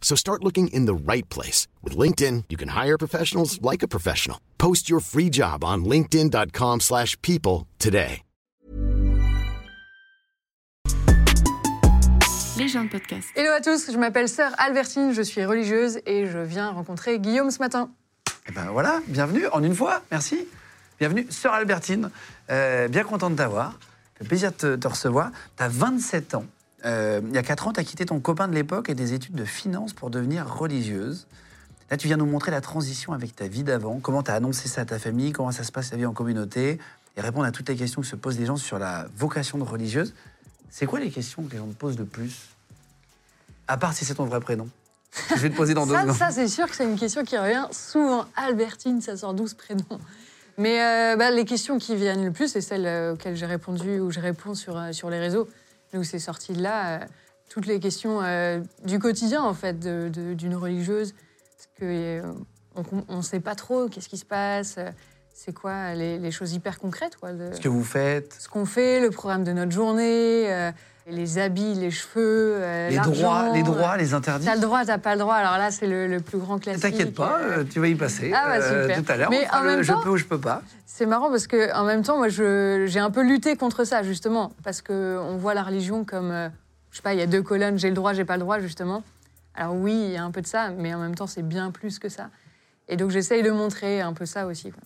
So start looking in the right place. With LinkedIn, you can hire professionals like a professional. Post your free job on linkedin.com/people slash people today. Légende podcast. Hello à tous, je m'appelle Sœur Albertine, je suis religieuse et je viens rencontrer Guillaume ce matin. Et ben voilà, bienvenue en une fois, merci. Bienvenue, sœur Albertine, Euh, bien content de t'avoir. Ça fait plaisir de te, te recevoir. Tu as 27 ans. Euh, il y a 4 ans, tu as quitté ton copain de l'époque et des études de finance pour devenir religieuse. Là, tu viens nous montrer la transition avec ta vie d'avant, comment tu as annoncé ça à ta famille, comment ça se passe ta vie en communauté, et répondre à toutes les questions que se posent les gens sur la vocation de religieuse. C'est quoi les questions que les gens te posent le plus? À part si c'est ton vrai prénom. Je vais te poser dans deux Ça, ça, c'est sûr que c'est une question qui revient souvent. Albertine, ça sort d'où ce prénom? Mais euh, bah, les questions qui viennent le plus, c'est celles euh, auxquelles j'ai répondu ou je réponds sur, sur les réseaux. D'où c'est sorti de là. euh, toutes les questions euh, du quotidien, en fait, d'une religieuse. Parce que euh, on ne sait pas trop qu'est-ce qui se passe. c'est quoi les, les choses hyper concrètes quoi, de- Ce que vous faites, ce qu'on fait, le programme de notre journée, les habits, les cheveux, euh, les droits, les droits, les interdits. T'as le droit, t'as pas le droit. Alors là, c'est le, le plus grand classique. T'inquiète pas, Euh, tu vas y passer Ah bah, euh, super. tout à l'heure. Mais en le même je temps- peux ou je peux pas. C'est marrant parce que en même temps, moi, je- j'ai un peu lutté contre ça justement, parce que on voit la religion comme, je sais pas, il y a deux colonnes, j'ai le droit, j'ai pas le droit justement. Alors oui, il y a un peu de ça, mais en même temps, c'est bien plus que ça. Et donc j'essaye de montrer un peu ça aussi. quoi.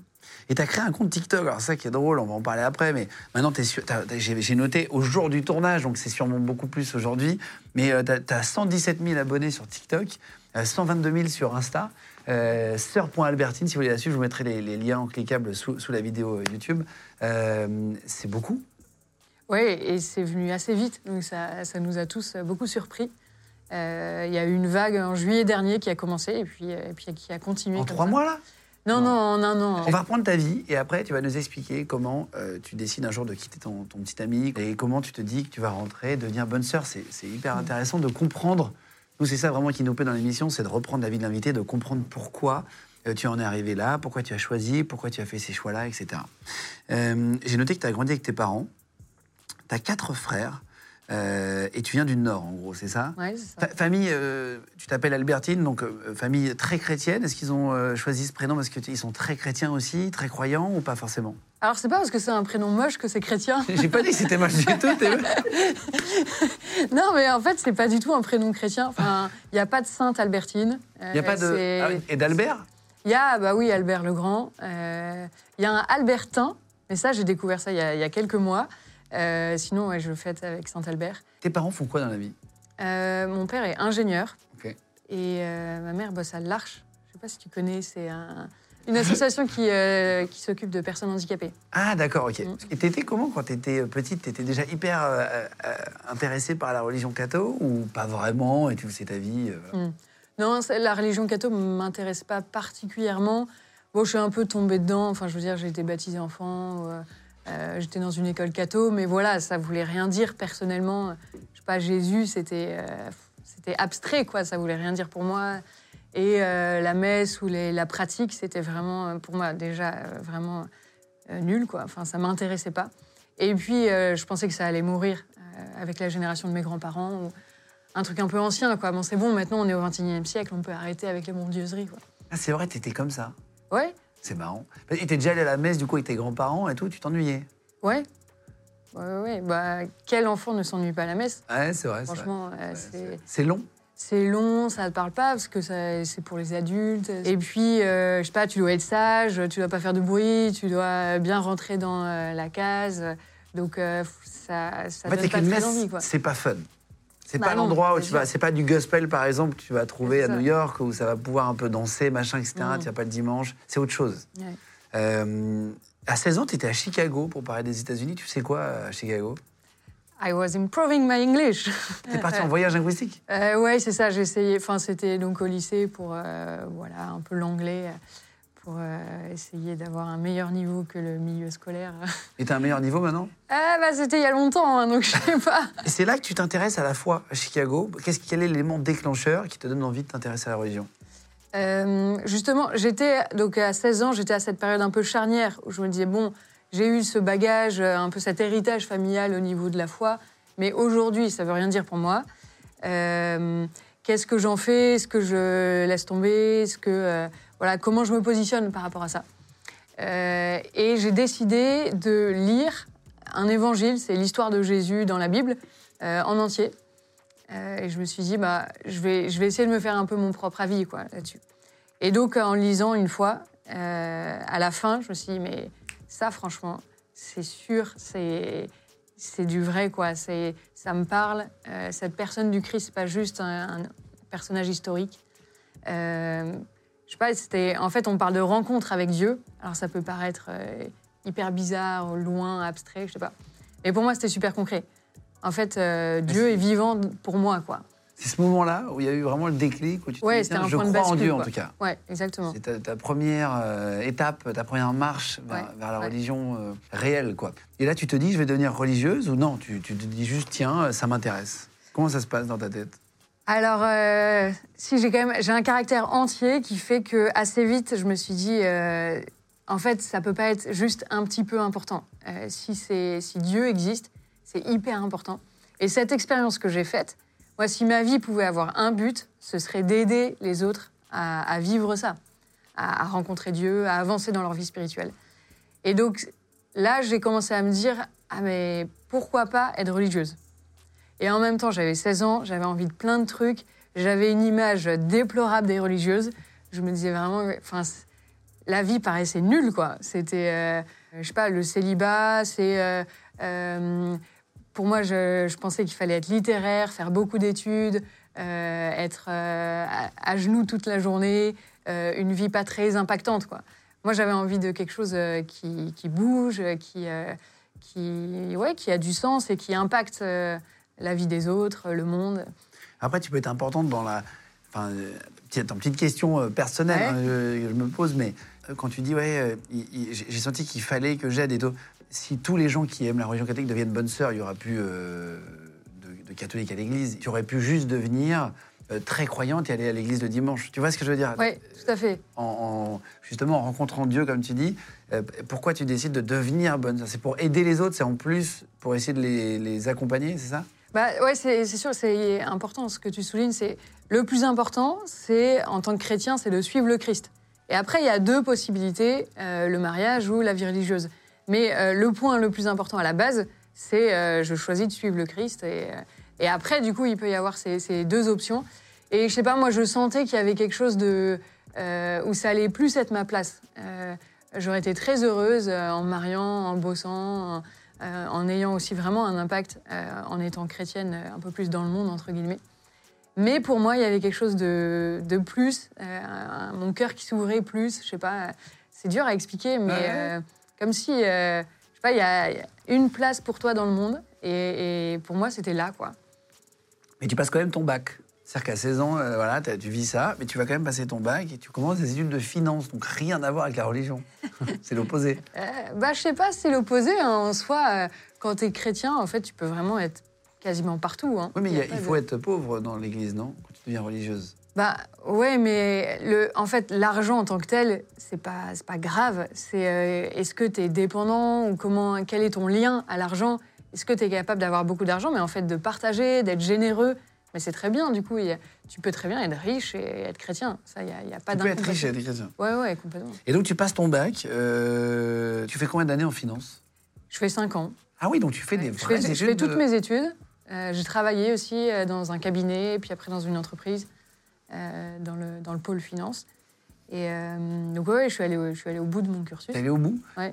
Et tu as créé un compte TikTok. Alors, ça qui est drôle, on va en parler après. Mais maintenant, j'ai noté au jour du tournage, donc c'est sûrement beaucoup plus aujourd'hui. Mais tu as, 117 000 abonnés sur TikTok, euh, 122 000 sur Insta. Euh, Sœur.albertine, si vous voulez la suivre, je vous mettrai les, les liens cliquables sous, sous la vidéo euh, YouTube. Euh, c'est beaucoup. Oui, et c'est venu assez vite, donc ça, ça nous a tous beaucoup surpris. Euh, Il y a eu une vague en juillet dernier qui a commencé et puis, et puis qui a continué. En comme trois ça. mois, là? Non, non, un an. On va reprendre ta vie et après, tu vas nous expliquer comment euh, tu décides un jour de quitter ton, ton petit ami et comment tu te dis que tu vas rentrer, devenir bonne sœur. C'est c'est hyper intéressant de comprendre. Nous, c'est ça vraiment qui nous plaît dans l'émission, c'est de reprendre la vie de l'invité, de comprendre pourquoi euh, tu en es arrivé là, pourquoi tu as choisi, pourquoi tu as fait ces choix-là, etc. Euh, J'ai noté que tu as grandi avec tes parents, tu as quatre frères euh, et tu viens du Nord, en gros, c'est ça Ouais, c'est ça. Fa- famille, euh, tu t'appelles Albertine, donc euh, famille très chrétienne. Est-ce qu'ils ont choisi ce prénom parce qu'ils sont très chrétiens aussi, très croyants ou pas forcément? Alors, c'est pas parce que c'est un prénom moche que c'est chrétien. J'ai pas dit que c'était mal du tout. non, mais en fait, c'est pas du tout un prénom chrétien. Enfin, il n'y a pas de sainte Albertine. Il n'y a pas de. Ah, et d'Albert? Il y a, bah oui, Albert le Grand. Il y a un Albertin, mais ça, j'ai découvert ça il y a, il y a quelques mois. Euh, sinon, ouais, je le fête avec Saint-Albert. Tes parents font quoi dans la vie? Euh, mon père est ingénieur et euh, ma mère bosse à l'Arche. Je sais pas si tu connais, c'est un- une association qui, euh, qui s'occupe de personnes handicapées. Ah, d'accord, ok. Mm. Et t'étais comment quand t'étais petite? T'étais déjà hyper euh, euh, intéressée par la religion catho ou pas vraiment? Et tu faisais ta vie voilà. Non, la religion catho m'intéresse pas particulièrement. Bon, je suis un peu tombée dedans. Enfin, je veux dire, j'ai été baptisée enfant. Euh, J'étais dans une école catho, mais voilà, ça voulait rien dire personnellement. Je sais pas, Jésus, c'était euh, c'était abstrait, quoi. Ça voulait rien dire pour moi. Et euh, la messe ou les- la pratique, c'était vraiment, pour moi, déjà vraiment nul, quoi. Enfin, ça m'intéressait pas. Et puis, je pensais que ça allait mourir avec la génération de mes grands-parents. ou un truc un peu ancien, quoi. Bon, c'est bon, maintenant, on est au XXIe siècle, on peut arrêter avec les mondieuseries, quoi. Ah, c'est vrai, t'étais comme ça. Ouais, C'est marrant. Et t'es déjà allé à la messe du coup avec tes grands-parents et tout, tu t'ennuyais ouais. Ouais, ouais. Bah, quel enfant ne s'ennuie pas à la messe? Ouais, c'est vrai. Franchement, euh, c'est... long C'est long, ça te parle pas parce que c'est pour les adultes. Et puis, euh, je sais pas, tu dois être sage, tu dois pas faire de bruit, tu dois bien rentrer dans euh, la case. Donc, euh, ça, ça En fait, donne pas très messe, envie, c'est pas fun. C'est Bah pas l'endroit où tu vas. C'est pas du gospel, par exemple, que tu vas trouver à. New York où ça va pouvoir un peu danser, machin, etc. Non. Tu vas pas le dimanche. C'est autre chose. Ouais. Euh, à 16 ans, tu étais à Chicago pour parler des États-Unis. Tu sais quoi à Chicago? I was improving my English. T'es parti en voyage linguistique? Euh, ouais, c'est ça. Essayé. Enfin, c'était donc au lycée pour euh, voilà un peu l'anglais euh, pour euh, essayer d'avoir un meilleur niveau que le milieu scolaire. Et t'as un meilleur niveau maintenant? Ah bah c'était il y a longtemps, hein, donc je sais pas. Et c'est là que tu t'intéresses à la fois à Chicago. Qu'est-ce, quel est l'élément déclencheur qui te donne envie de t'intéresser à la religion? Euh, justement, j'étais donc à 16 ans, j'étais à cette période un peu charnière où je me disais bon, j'ai eu ce bagage, euh, un peu cet héritage familial au niveau de la foi, mais aujourd'hui, ça veut rien dire pour moi. Euh, Qu'est-ce que j'en fais? Est-ce que je laisse tomber? Est-ce que voilà, comment je me positionne par rapport à ça Euh, Et j'ai décidé de lire un évangile, c'est l'histoire de Jésus dans la Bible euh, en entier. Euh, et je me suis dit, bah, je, vais, je vais essayer de me faire un peu mon propre avis quoi, là-dessus. Et donc, en lisant une fois, à la fin, je me suis dit, mais ça, franchement, c'est sûr, c'est c'est du vrai, quoi. C'est ça me parle. Cette personne du Christ, c'est pas juste un personnage historique. Je sais pas, c'était. En fait, on parle de rencontre avec Dieu. Alors, ça peut paraître euh, hyper bizarre, loin, abstrait, je sais pas. Mais pour moi, c'était super concret. En fait, euh, Dieu est vivant pour moi, quoi. C'est ce moment-là où il y a eu vraiment le déclic, où tu te Ouais, dis, c'était tiens, un je point de crois en bascule, Dieu en quoi. tout cas. Ouais, exactement. C'est ta, ta première euh, étape, ta première marche vers, Ouais, vers la ouais. religion réelle, quoi. Et là, tu te dis, je vais devenir religieuse ou non? Tu, tu te dis juste, tiens, ça m'intéresse. Comment ça se passe dans ta tête? Alors, euh, si j'ai quand même, j'ai un caractère entier qui fait que assez vite, je me suis dit, euh, en fait, ça peut pas être juste un petit peu important. Euh, si Dieu existe, c'est hyper important. Et cette expérience que j'ai faite, moi, si ma vie pouvait avoir un but, ce serait d'aider les autres à, à vivre ça, à, à rencontrer Dieu, à avancer dans leur vie spirituelle. Et donc, là, j'ai commencé à me dire, ah mais pourquoi pas être religieuse? Et en même temps, j'avais 16 ans, j'avais envie de plein de trucs, j'avais une image déplorable des religieuses. Je me disais vraiment, enfin, la vie paraissait nulle, quoi. C'était, euh, je sais pas, le célibat, c'est. euh, euh, pour moi, je, pensais qu'il fallait être littéraire, faire beaucoup d'études, euh, être à, genoux toute la journée, une vie pas très impactante, quoi. Moi, j'avais envie de quelque chose qui, qui bouge, qui, qui, ouais, qui a du sens et qui impacte la vie des autres, le monde. Après, tu peux être importante dans la. Enfin, euh, petite, attends, petite question euh, personnelle, Ouais. hein, je, je me pose, mais euh, quand tu dis, ouais, euh, j'ai senti qu'il fallait que j'aide et tout. Si tous les gens qui aiment la religion catholique deviennent bonnes sœurs, il y aura plus euh, de, de catholiques à l'église. Tu aurais pu juste devenir euh, très croyante et aller à l'église le dimanche. Tu vois ce que je veux dire? Oui, tout à fait. en, en- justement en rencontrant Dieu, comme tu dis, euh, pourquoi tu décides de devenir bonne sœur? C'est pour aider les autres, c'est en plus pour essayer de les, les accompagner, c'est ça? Bah ouais, c'est sûr, c'est important ce que tu soulignes. C'est le plus important, c'est en tant que chrétien, c'est de suivre le Christ. Et après, il y a deux possibilités euh, le mariage ou la vie religieuse. Mais euh, le point le plus important à la base, c'est euh, je choisis de suivre le Christ. Et, après, du coup, il peut y avoir ces, deux options. Et je sais pas, moi, je sentais qu'il y avait quelque chose de où ça allait plus être ma place. J'aurais été très heureuse en mariant, en bossant, euh, en ayant aussi vraiment un impact euh, en étant chrétienne euh, un peu plus dans le monde, entre guillemets. Mais pour moi, il y avait quelque chose de, de plus, mon cœur qui s'ouvrait plus, je sais pas, c'est dur à expliquer, mais Ouais. comme si, je sais pas, il y, a il y a une place pour toi dans le monde, et, et pour moi, c'était là, quoi. Mais tu passes quand même ton bac. C'est-à-dire qu'à 16 ans, euh, voilà, tu vis ça, mais tu vas quand même passer ton bac et tu commences des études de finance, donc rien à voir avec la religion. c'est l'opposé. Euh, bah, je sais pas, c'est l'opposé, hein, en soi, euh, quand tu es chrétien, en fait, tu peux vraiment être quasiment partout. hein. Oui, mais il, Y a de- faut être pauvre dans l'église, non? Quand tu deviens religieuse. Bah ouais, mais le, en fait, l'argent en tant que tel, c'est pas, pas grave. C'est euh, est-ce que tu es dépendant ou comment, quel est ton lien à l'argent? Est-ce que tu es capable d'avoir beaucoup d'argent, mais en fait de partager, d'être généreux Mais c'est très bien, du coup, a- tu peux très bien être riche et être chrétien. Ça, il n'y a, pas tu peux être riche et être chrétien. Ouais, ouais, complètement. Et donc tu passes ton bac, euh, tu fais combien d'années en finance? Je fais 5 ans. Ah oui, donc tu fais des je, vraies fais, je études fais toutes de- mes études. Euh, J'ai travaillé aussi euh, dans un cabinet, puis après dans une entreprise, euh, dans, le, dans le pôle finance. Et euh, donc, ouais, je suis allée, au- je suis allée au bout de mon cursus. T'es allé au bout Ouais.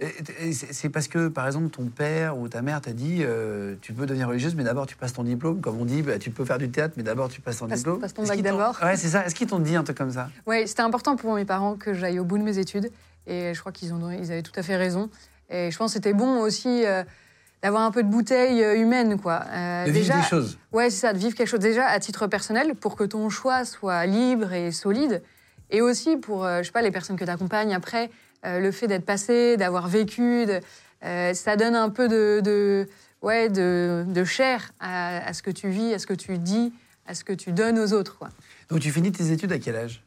C'est parce que, par exemple, ton père ou ta mère t'a dit euh, tu peux devenir religieuse, mais d'abord tu passes ton diplôme. Comme on dit, bah, tu peux faire du théâtre, mais d'abord tu passes ton Passe- diplôme. passe ton bac d'abord. Ouais, c'est ça. Est-ce qu'ils t'ont dit un truc comme ça? Oui, c'était important pour mes parents que j'aille au bout de mes études. Et je crois qu'ils ils avaient tout à fait raison. Et je pense que c'était bon aussi, euh, d'avoir un peu de bouteille humaine, quoi. Euh, De vivre des choses. Ouais, c'est ça, de vivre quelque chose déjà à titre personnel pour que ton choix soit libre et solide. Et aussi pour, euh, je sais pas, les personnes que tu accompagnes après, euh, le fait d'être passé, d'avoir vécu, de- euh, ça donne un peu de, de, ouais, de, de chair à, à ce que tu vis, à ce que tu dis, à ce que tu donnes aux autres, quoi. Donc tu finis tes études à quel âge?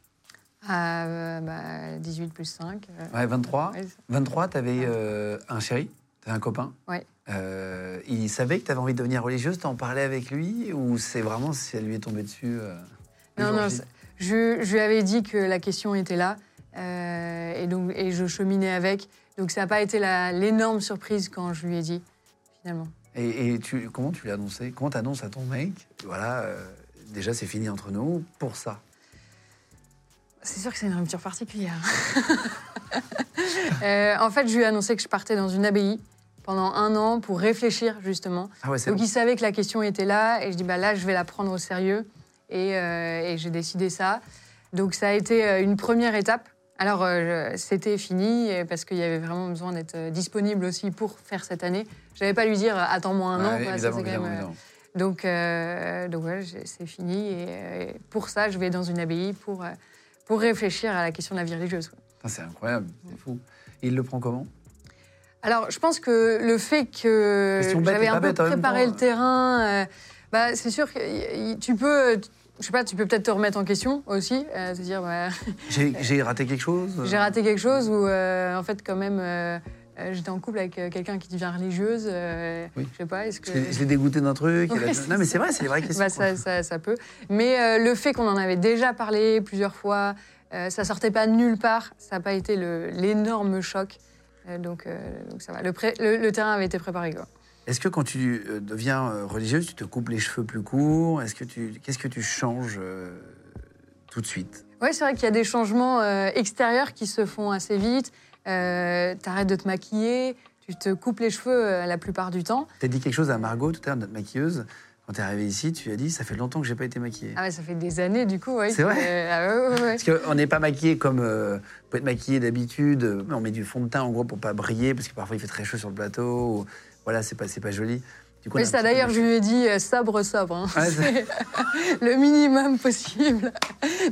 À euh, bah, 18 plus 5. euh, Ouais, 23. ouais, 23, tu avais un chéri, tu avais un copain. Ouais. Il savait que tu avais envie de devenir religieuse, t'en parlais avec lui ou c'est vraiment si elle lui est tombée dessus Non, non, je, je lui avais dit que la question était là euh, et, donc, et je cheminais avec. Donc ça n'a pas été l'énorme surprise quand je lui ai dit, finalement. Et, et tu, comment tu l'as annoncé? Comment tu annonces à ton mec? Voilà, euh, déjà c'est fini entre nous pour ça. C'est sûr que c'est une rupture particulière. Euh, en fait, je lui ai annoncé que je partais dans une abbaye pendant un an pour réfléchir, justement. Ah ouais, Donc bon. il savait que la question était là et je dis bah là je vais la prendre au sérieux et, euh, et j'ai décidé ça. Donc ça a été euh, une première étape. Alors euh, c'était fini parce qu'il y avait vraiment besoin d'être disponible aussi pour faire cette année. Je n'avais pas lui dire attends-moi un an. Ouais, quoi, ça, quand même, donc, euh, donc voilà, j'ai- c'est fini. Et, pour ça, je vais dans une abbaye pour, pour réfléchir à la question de la vie religieuse. Putain, C'est incroyable, c'est fou. Et il le prend comment? Alors, je pense que le fait que j'avais un peu préparé le terrain, euh, bah, c'est sûr que tu peux, je sais pas, tu peux peut-être te remettre en question aussi, euh, te dire, bah, J'ai raté quelque chose j'ai raté quelque chose ou euh, en fait quand même, euh, euh, j'étais en couple avec euh, quelqu'un qui devient religieuse, euh, Oui. je sais pas, est-ce que Je l'ai- dégoûté d'un truc. Ouais, a- Non, mais c'est vrai, c'est les vraies questions. Bah, ça, ça- ça peut. Mais euh, le fait qu'on en avait déjà parlé plusieurs fois, euh, ça sortait pas de nulle part, ça n'a pas été l'énorme choc. Euh, donc, euh, donc ça va. Le, pré- le- le terrain avait été préparé. Quoi. Est-ce que quand tu euh, deviens euh, religieuse, tu te coupes les cheveux plus courts? Est-ce que tu, qu'est-ce que tu changes euh, tout de suite? Oui, c'est vrai qu'il y a des changements euh, extérieurs qui se font assez vite. Euh, T'arrêtes de te maquiller, tu te coupes les cheveux la plupart du temps. Tu as dit quelque chose à Margot tout à l'heure, notre maquilleuse. Quand tu es arrivée ici, tu as dit ça fait longtemps que j'ai pas été maquillée. Ah ouais, ça fait des années du coup. ouais, C'est vrai ah ouais, ouais, ouais. Parce qu'on n'est pas maquillé comme euh, on peut être maquillé d'habitude. On met du fond de teint en gros pour pas briller parce que parfois il fait très chaud sur le plateau. ou- voilà, c'est pas pas joli. Du coup, un ça d'ailleurs, je lui ai dit euh, sobre, sobre. hein. C'est- le minimum possible.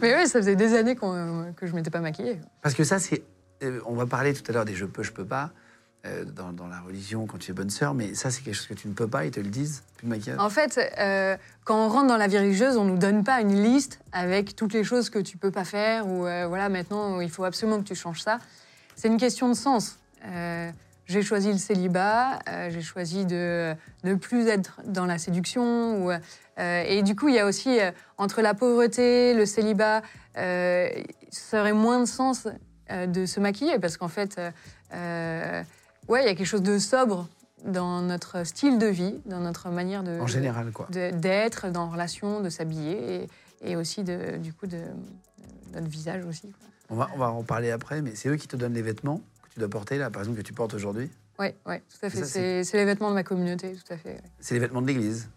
Mais oui, ça faisait des années que je m'étais pas maquillée. Parce que ça, c'est. euh, on va parler tout à l'heure des je peux, je peux pas. euh, dans, dans la religion, quand tu es bonne sœur, mais ça, c'est quelque chose que tu ne peux pas, ils te le disent, plus de maquillage. En fait, euh, quand on rentre dans la vie religieuse, on nous donne pas une liste avec toutes les choses que tu peux pas faire ou euh, voilà, maintenant il faut absolument que tu changes ça. C'est une question de sens. J'ai choisi le célibat, euh, j'ai choisi de ne plus être dans la séduction. Ou, euh, et du coup, il y a aussi, euh, entre la pauvreté, le célibat, ça aurait moins de sens de se maquiller parce qu'en fait, ouais, il y a quelque chose de sobre dans notre style de vie, dans notre manière de en général, quoi. d'être dans la relation, de s'habiller et, et aussi de, du coup de, de notre visage aussi. quoi. On va, on va en parler après, mais c'est eux qui te donnent les vêtements tu dois porter, là, par exemple, que tu portes aujourd'hui. Ouais, ouais, tout à fait. C'est les vêtements de ma communauté, tout à fait. ouais. C'est les vêtements de l'église.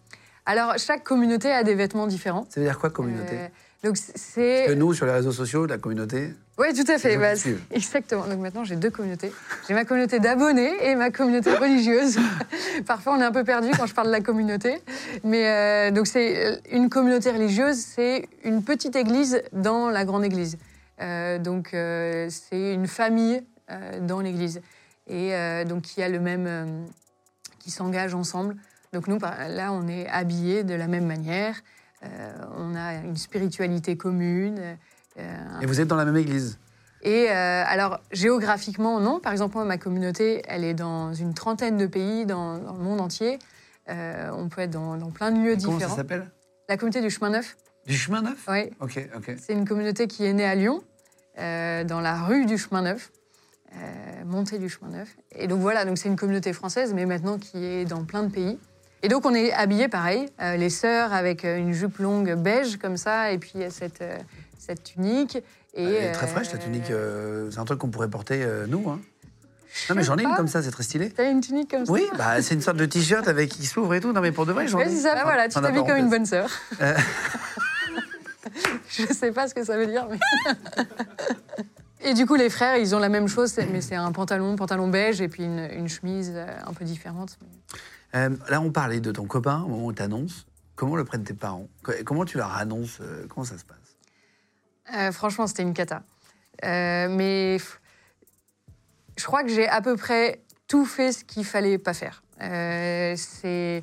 Alors chaque communauté a des vêtements différents. Ça veut dire quoi, communauté Euh, donc c'est Que nous, sur les réseaux sociaux, la communauté, Oui, tout à fait. bah, exactement. Donc maintenant, j'ai deux communautés. J'ai ma communauté d'abonnés et ma communauté religieuse. Parfois, on est un peu perdu quand je parle de la communauté. Mais euh, donc, c'est une communauté religieuse, c'est une petite église dans la grande église. Euh, donc, euh, c'est une famille euh, dans l'église et euh, donc qui a le même, euh, qui s'engage ensemble. Donc nous, là, on est habillés de la même manière. Euh, on a une spiritualité commune. euh, un et vous êtes dans la même église? et euh, alors, géographiquement, non. Par exemple, moi, ma communauté, elle est dans une trentaine de pays dans, dans le monde entier. Euh, on peut être dans, dans plein de lieux Comment ça différents. s'appelle? La communauté du chemin neuf, Du chemin neuf? Oui. Ok, ok. C'est une communauté qui est née à Lyon, euh, dans la rue du chemin neuf, euh, montée du chemin neuf. Et donc voilà, donc c'est une communauté française, mais maintenant qui est dans plein de pays. Et donc on est habillés pareil, euh, les sœurs avec euh, une jupe longue beige comme ça, et puis cette, euh, cette tunique. Et, Elle est très fraîche, euh, ta tunique. euh, c'est un truc qu'on pourrait porter, euh, nous. Hein. Non, mais j'en ai une comme ça, c'est très stylé. T'as une tunique comme ça Oui, bah, c'est une sorte de t-shirt avec qui s'ouvre et tout. Non, mais pour de vrai, j'en ai. Ouais, c'est ça, Enfin, voilà, tu t'habilles comme une bonne sœur. Euh. Je sais pas ce que ça veut dire, mais. Et du coup, les frères, ils ont la même chose, mais c'est un pantalon, pantalon beige et puis une, une chemise euh, un peu différente. Euh, là, on parlait de ton copain au moment où tu annonces. Comment le prennent tes parents? Co- Comment tu leur annonces euh, Comment ça se passe? Euh, franchement, c'était une cata. Euh, mais je crois que j'ai à peu près tout fait ce qu'il fallait pas faire. C'est.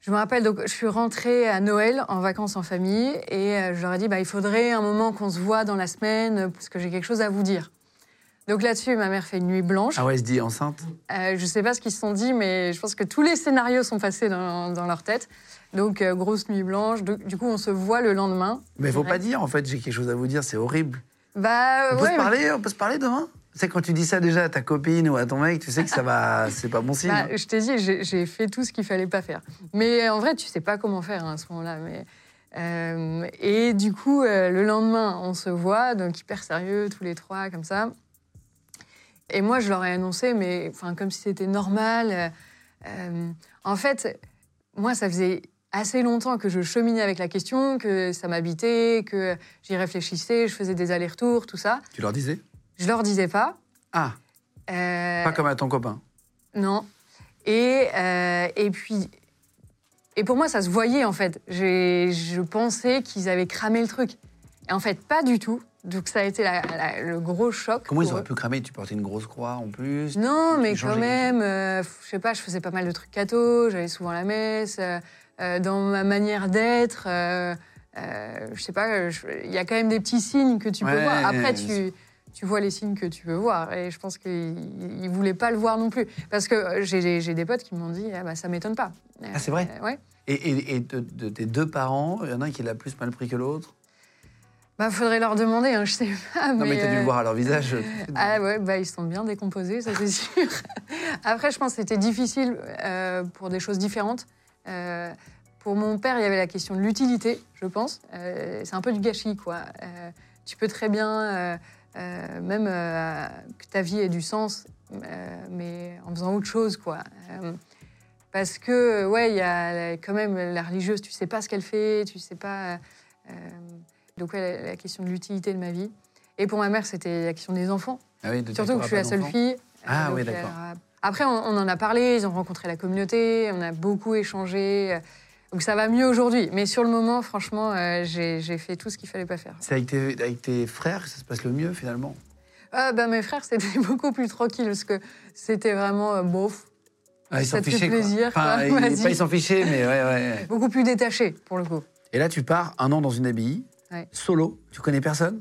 Je me rappelle, donc, je suis rentrée à Noël en vacances en famille et euh, je leur ai dit bah, il faudrait un moment qu'on se voit dans la semaine euh, parce que j'ai quelque chose à vous dire. Donc là-dessus, ma mère fait une nuit blanche. Ah ouais, elle se dit enceinte? Euh, je sais pas ce qu'ils se sont dit, mais je pense que tous les scénarios sont passés dans, dans leur tête. Donc, euh, grosse nuit blanche. Du, du coup, on se voit le lendemain. Mais faut Ouais. pas dire, en fait, j'ai quelque chose à vous dire, c'est horrible. Bah, On peut, ouais, se mais- parler, on peut se parler demain? C'est quand tu dis ça déjà à ta copine ou à ton mec, tu sais que ça va, c'est pas bon signe. Bah, hein. je t'ai dit, j'ai fait tout ce qu'il fallait pas faire. Mais en vrai, tu sais pas comment faire hein, à ce moment-là. Mais euh, et du coup, euh, le lendemain, on se voit, donc hyper sérieux, tous les trois, comme ça. Et moi, je leur ai annoncé, mais enfin, comme si c'était normal. Euh, en fait, moi, ça faisait assez longtemps que je cheminais avec la question, que ça m'habitait, que j'y réfléchissais, je faisais des allers-retours, tout ça. Tu leur disais? Je leur disais pas. Ah, Euh, pas comme à ton copain. non. Et, euh, et puis. Et pour moi, ça se voyait, en fait. Je pensais qu'ils avaient cramé le truc. Et en fait, pas du tout. Donc, ça a été la- la- le gros choc. Comment ils auraient eux. pu cramer? Tu portais une grosse croix en plus Non, mais quand même, euh, je sais pas, je faisais pas mal de trucs catho, j'allais souvent à la messe. euh, dans ma manière d'être, euh, je sais pas, il y a quand même des petits signes que tu peux voir. Après, tu, tu vois les signes que tu veux voir. Et je pense qu'ils ne voulaient pas le voir non plus. Parce que euh, j'ai des potes qui m'ont dit, ah bah, ça m'étonne pas. Ah, c'est vrai Euh, Ouais. Et, et- et de, de tes deux parents, il y en a un qui l'a plus mal pris que l'autre? Bah, faudrait leur demander, hein, je sais pas. Non, mais t'as dû euh, le voir à leur visage. Ah ouais, bah, ils sont bien décomposés, ça c'est sûr. Après, je pense que c'était difficile euh, pour des choses différentes. Euh, pour mon père, il y avait la question de l'utilité, je pense. Euh, c'est un peu du gâchis, quoi. Euh, tu peux très bien, euh, même euh, que ta vie ait du sens, euh, mais en faisant autre chose, quoi. Parce que, ouais, il y a quand même la religieuse, tu sais pas ce qu'elle fait, tu sais pas. donc, ouais, la, la question de l'utilité de ma vie. Et pour ma mère, c'était la question des enfants. Ah oui, de Surtout que je suis la seule fille. Ah oui, d'accord. après, on, on en a parlé, ils ont rencontré la communauté, on a beaucoup échangé. Euh, Donc ça va mieux aujourd'hui. Mais sur le moment, franchement, euh, j'ai fait tout ce qu'il fallait pas faire. C'est avec tes, avec tes frères que ça se passe le mieux finalement? Ah, bah, mes frères, c'était beaucoup plus tranquille parce que c'était vraiment euh, bof, ah, Ils Ça s'en fichaient quoi. plaisir, Enfin, quoi. pas ils s'en fichaient, mais ouais, ouais. beaucoup plus détaché pour le coup. Et là, tu pars un an dans une abbaye, Ouais. solo, tu connais personne?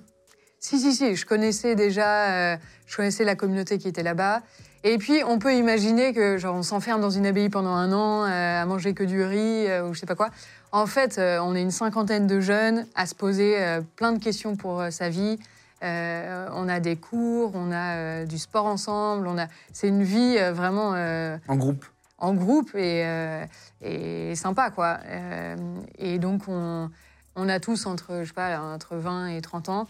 Si, si, si, je connaissais déjà, euh, je connaissais la communauté qui était là-bas. Et puis, on peut imaginer que, genre, on s'enferme dans une abbaye pendant un an, euh, à manger que du riz, euh, ou je sais pas quoi. En fait, euh, on est une cinquantaine de jeunes à se poser plein de questions pour sa vie. On a des cours, on a du sport ensemble, on a... c'est une vie vraiment En groupe en groupe et, et sympa, quoi. Et donc, on, on a tous entre, je sais pas, entre 20 et 30 ans.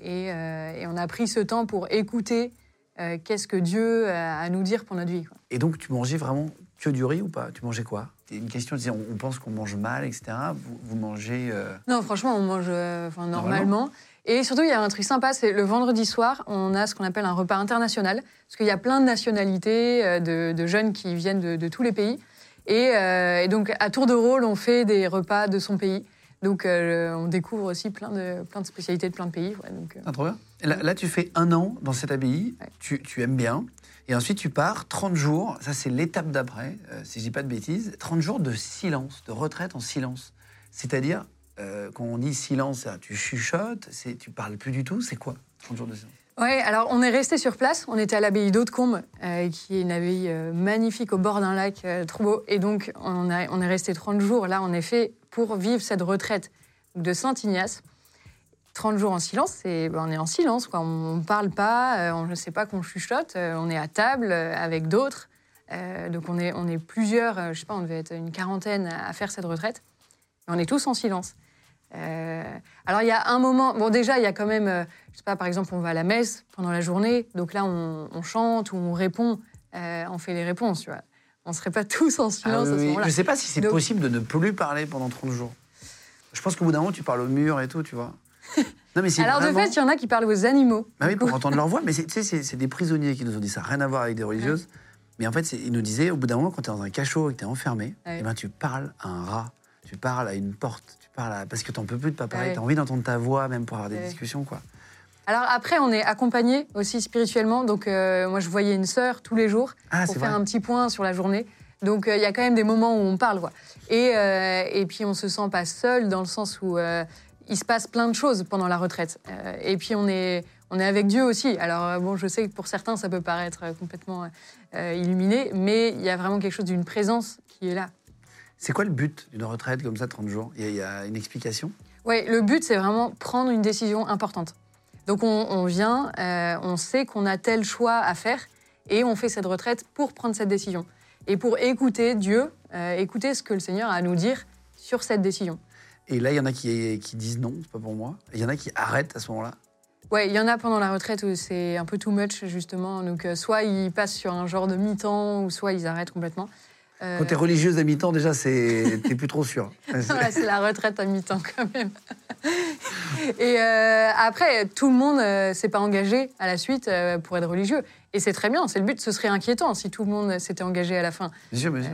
Et, et on a pris ce temps pour écouter euh, qu'est-ce que Dieu a à nous dire pour notre vie. quoi. Et donc, tu mangeais vraiment que du riz ou pas? Tu mangeais quoi? C'est une question, on, pense qu'on mange mal, etc. Vous, vous mangez. euh, Non, franchement, on mange euh, normalement. Et surtout, il y a un truc sympa, c'est le vendredi soir, on a ce qu'on appelle un repas international, parce qu'il y a plein de nationalités, de, de jeunes qui viennent de, de tous les pays. Et, et donc, à tour de rôle, on fait des repas de son pays. Donc, euh, on découvre aussi plein de, plein de spécialités de plein de pays. ouais, donc, euh, Ah, trop bien. Et Là, là, tu fais un an dans cette abbaye, Ouais. tu, tu aimes bien, et ensuite tu pars 30 jours, ça c'est l'étape d'après, euh, si je dis pas de bêtises, 30 jours de silence, de retraite en silence. C'est-à-dire, euh, quand on dit silence, tu chuchotes, tu parles plus du tout, c'est quoi 30 jours de silence? Ouais, alors on est resté sur place. On était à l'abbaye d'Haute-Combe, euh, qui est une abbaye euh, magnifique au bord d'un lac, euh, trop beau. Et donc, on, a- on est resté 30 jours là, en effet, pour vivre cette retraite de Saint-Ignace. 30 jours en silence, c'est, ben, on est en silence, quoi. on ne parle pas, euh, on ne sait pas qu'on chuchote, euh, on est à table euh, avec d'autres. Euh, donc on est, on est plusieurs, euh, je sais pas, on devait être une quarantaine à, à faire cette retraite. Et on est tous en silence. Euh, alors il y a un moment, bon déjà il y a quand même, je sais pas, par exemple on va à la messe pendant la journée, donc là on, on chante ou on répond, on fait les réponses, tu vois. On serait pas tous en Ah silence oui, à ce moment-là. Je sais pas si c'est Donc- possible de ne plus parler pendant 30 jours. Je pense qu'au bout d'un moment, tu parles au mur et tout, tu vois. Non, mais c'est Alors vraiment... de fait, il y en a qui parlent aux animaux. Bah oui, pour entendre leur voix. Mais c'est- tu sais, c'est des prisonniers qui nous ont dit ça. Rien à voir avec des religieuses. Mais en fait, ils nous disaient, au bout d'un moment, quand tu es dans un cachot et que tu es enfermé, Ouais. eh ben, tu parles à un rat, tu parles à une porte, tu parles à... parce que tu peux plus de pas parler. Ouais. Tu as envie d'entendre ta voix, même pour avoir des Ouais. discussions. quoi. Alors après, on est accompagné aussi spirituellement. Donc euh, moi, je voyais une sœur tous les jours Ah, pour faire vrai. un petit point sur la journée. Donc euh, il y a quand même des moments où on parle, quoi. Et, euh, et puis on se sent pas seul dans le sens où il se passe plein de choses pendant la retraite. Euh, et puis on est, on est avec Dieu aussi. Alors euh, bon, je sais que pour certains, ça peut paraître euh, complètement euh, illuminé, mais il y a vraiment quelque chose d'une présence qui est là. C'est quoi le but d'une retraite comme ça, 30 jours? Il y, a- il y a une explication? Ouais, le but, c'est vraiment prendre une décision importante. Donc on, on vient, euh, on sait qu'on a tel choix à faire, et on fait cette retraite pour prendre cette décision. Et pour écouter Dieu, écouter ce que le Seigneur a à nous dire sur cette décision. Et là, il y en a qui, qui disent non, c'est pas pour moi. Il y en a qui arrêtent à ce moment-là. Ouais, il y en a pendant la retraite où c'est un peu too much, justement. Donc euh, soit ils passent sur un genre de mi-temps, ou soit ils arrêtent complètement. Euh, Quand tu es religieuse à mi-temps, déjà, c'est t'es plus trop sûr. Voilà, c'est la retraite à mi-temps quand même. Et euh, après, tout le monde euh, s'est pas engagé à la suite pour être religieux. Et c'est très bien, c'est le but. Ce serait inquiétant si tout le monde s'était engagé à la fin. Bien sûr, bien sûr.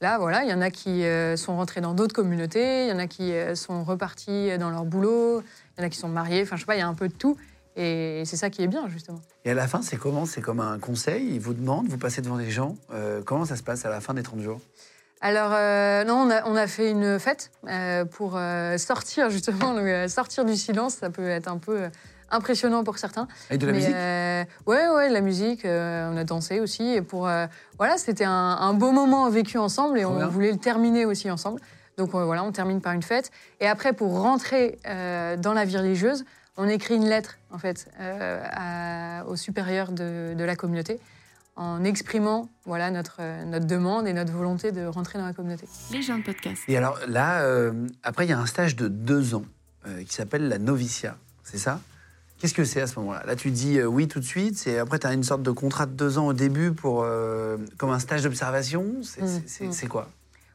Là, voilà, il y en a qui euh, sont rentrés dans d'autres communautés, il y en a qui euh, sont repartis dans leur boulot, il y en a qui sont mariés. Enfin, je sais pas, il y a un peu de tout. Et c'est ça qui est bien, justement. Et à la fin, c'est comment? C'est comme un conseil? Ils vous demandent, vous passez devant des gens. Euh, comment ça se passe à la fin des 30 jours? Alors, euh, non, on a, on a fait une fête euh, pour sortir, justement, sortir du silence. Ça peut être un peu impressionnant pour certains. Avec de la Mais, musique euh, Ouais, ouais, la musique. euh, on a dansé aussi. Et pour, euh, voilà, c'était un, un beau moment vécu ensemble et on voulait le terminer aussi ensemble. Donc euh, voilà, on termine par une fête. Et après, pour rentrer euh, dans la vie religieuse, on écrit une lettre, en fait, euh, à- au supérieur de, de la communauté en exprimant voilà, notre, notre demande et notre volonté de rentrer dans la communauté. Les gens de podcast. Et alors là, euh, après, il y a un stage de deux ans euh, qui s'appelle la novicia. C'est ça? Qu'est-ce que c'est à ce moment-là? Là, tu dis euh, oui tout de suite. Et après, tu as une sorte de contrat de deux ans au début pour, euh, comme un stage d'observation? C'est Mm, c'est- quoi?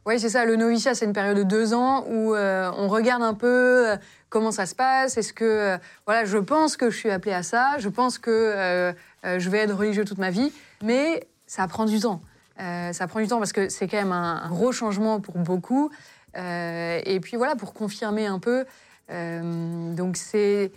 Oui, c'est ça. Le noviciat, c'est une période de deux ans où euh, on regarde un peu comment ça se passe. Est-ce que, voilà, je pense que je suis appelée à ça. Je pense que je vais être religieux toute ma vie. Mais ça prend du temps. Ça prend du temps parce que c'est quand même un, un gros changement pour beaucoup. Et puis voilà, pour confirmer un peu. donc c'est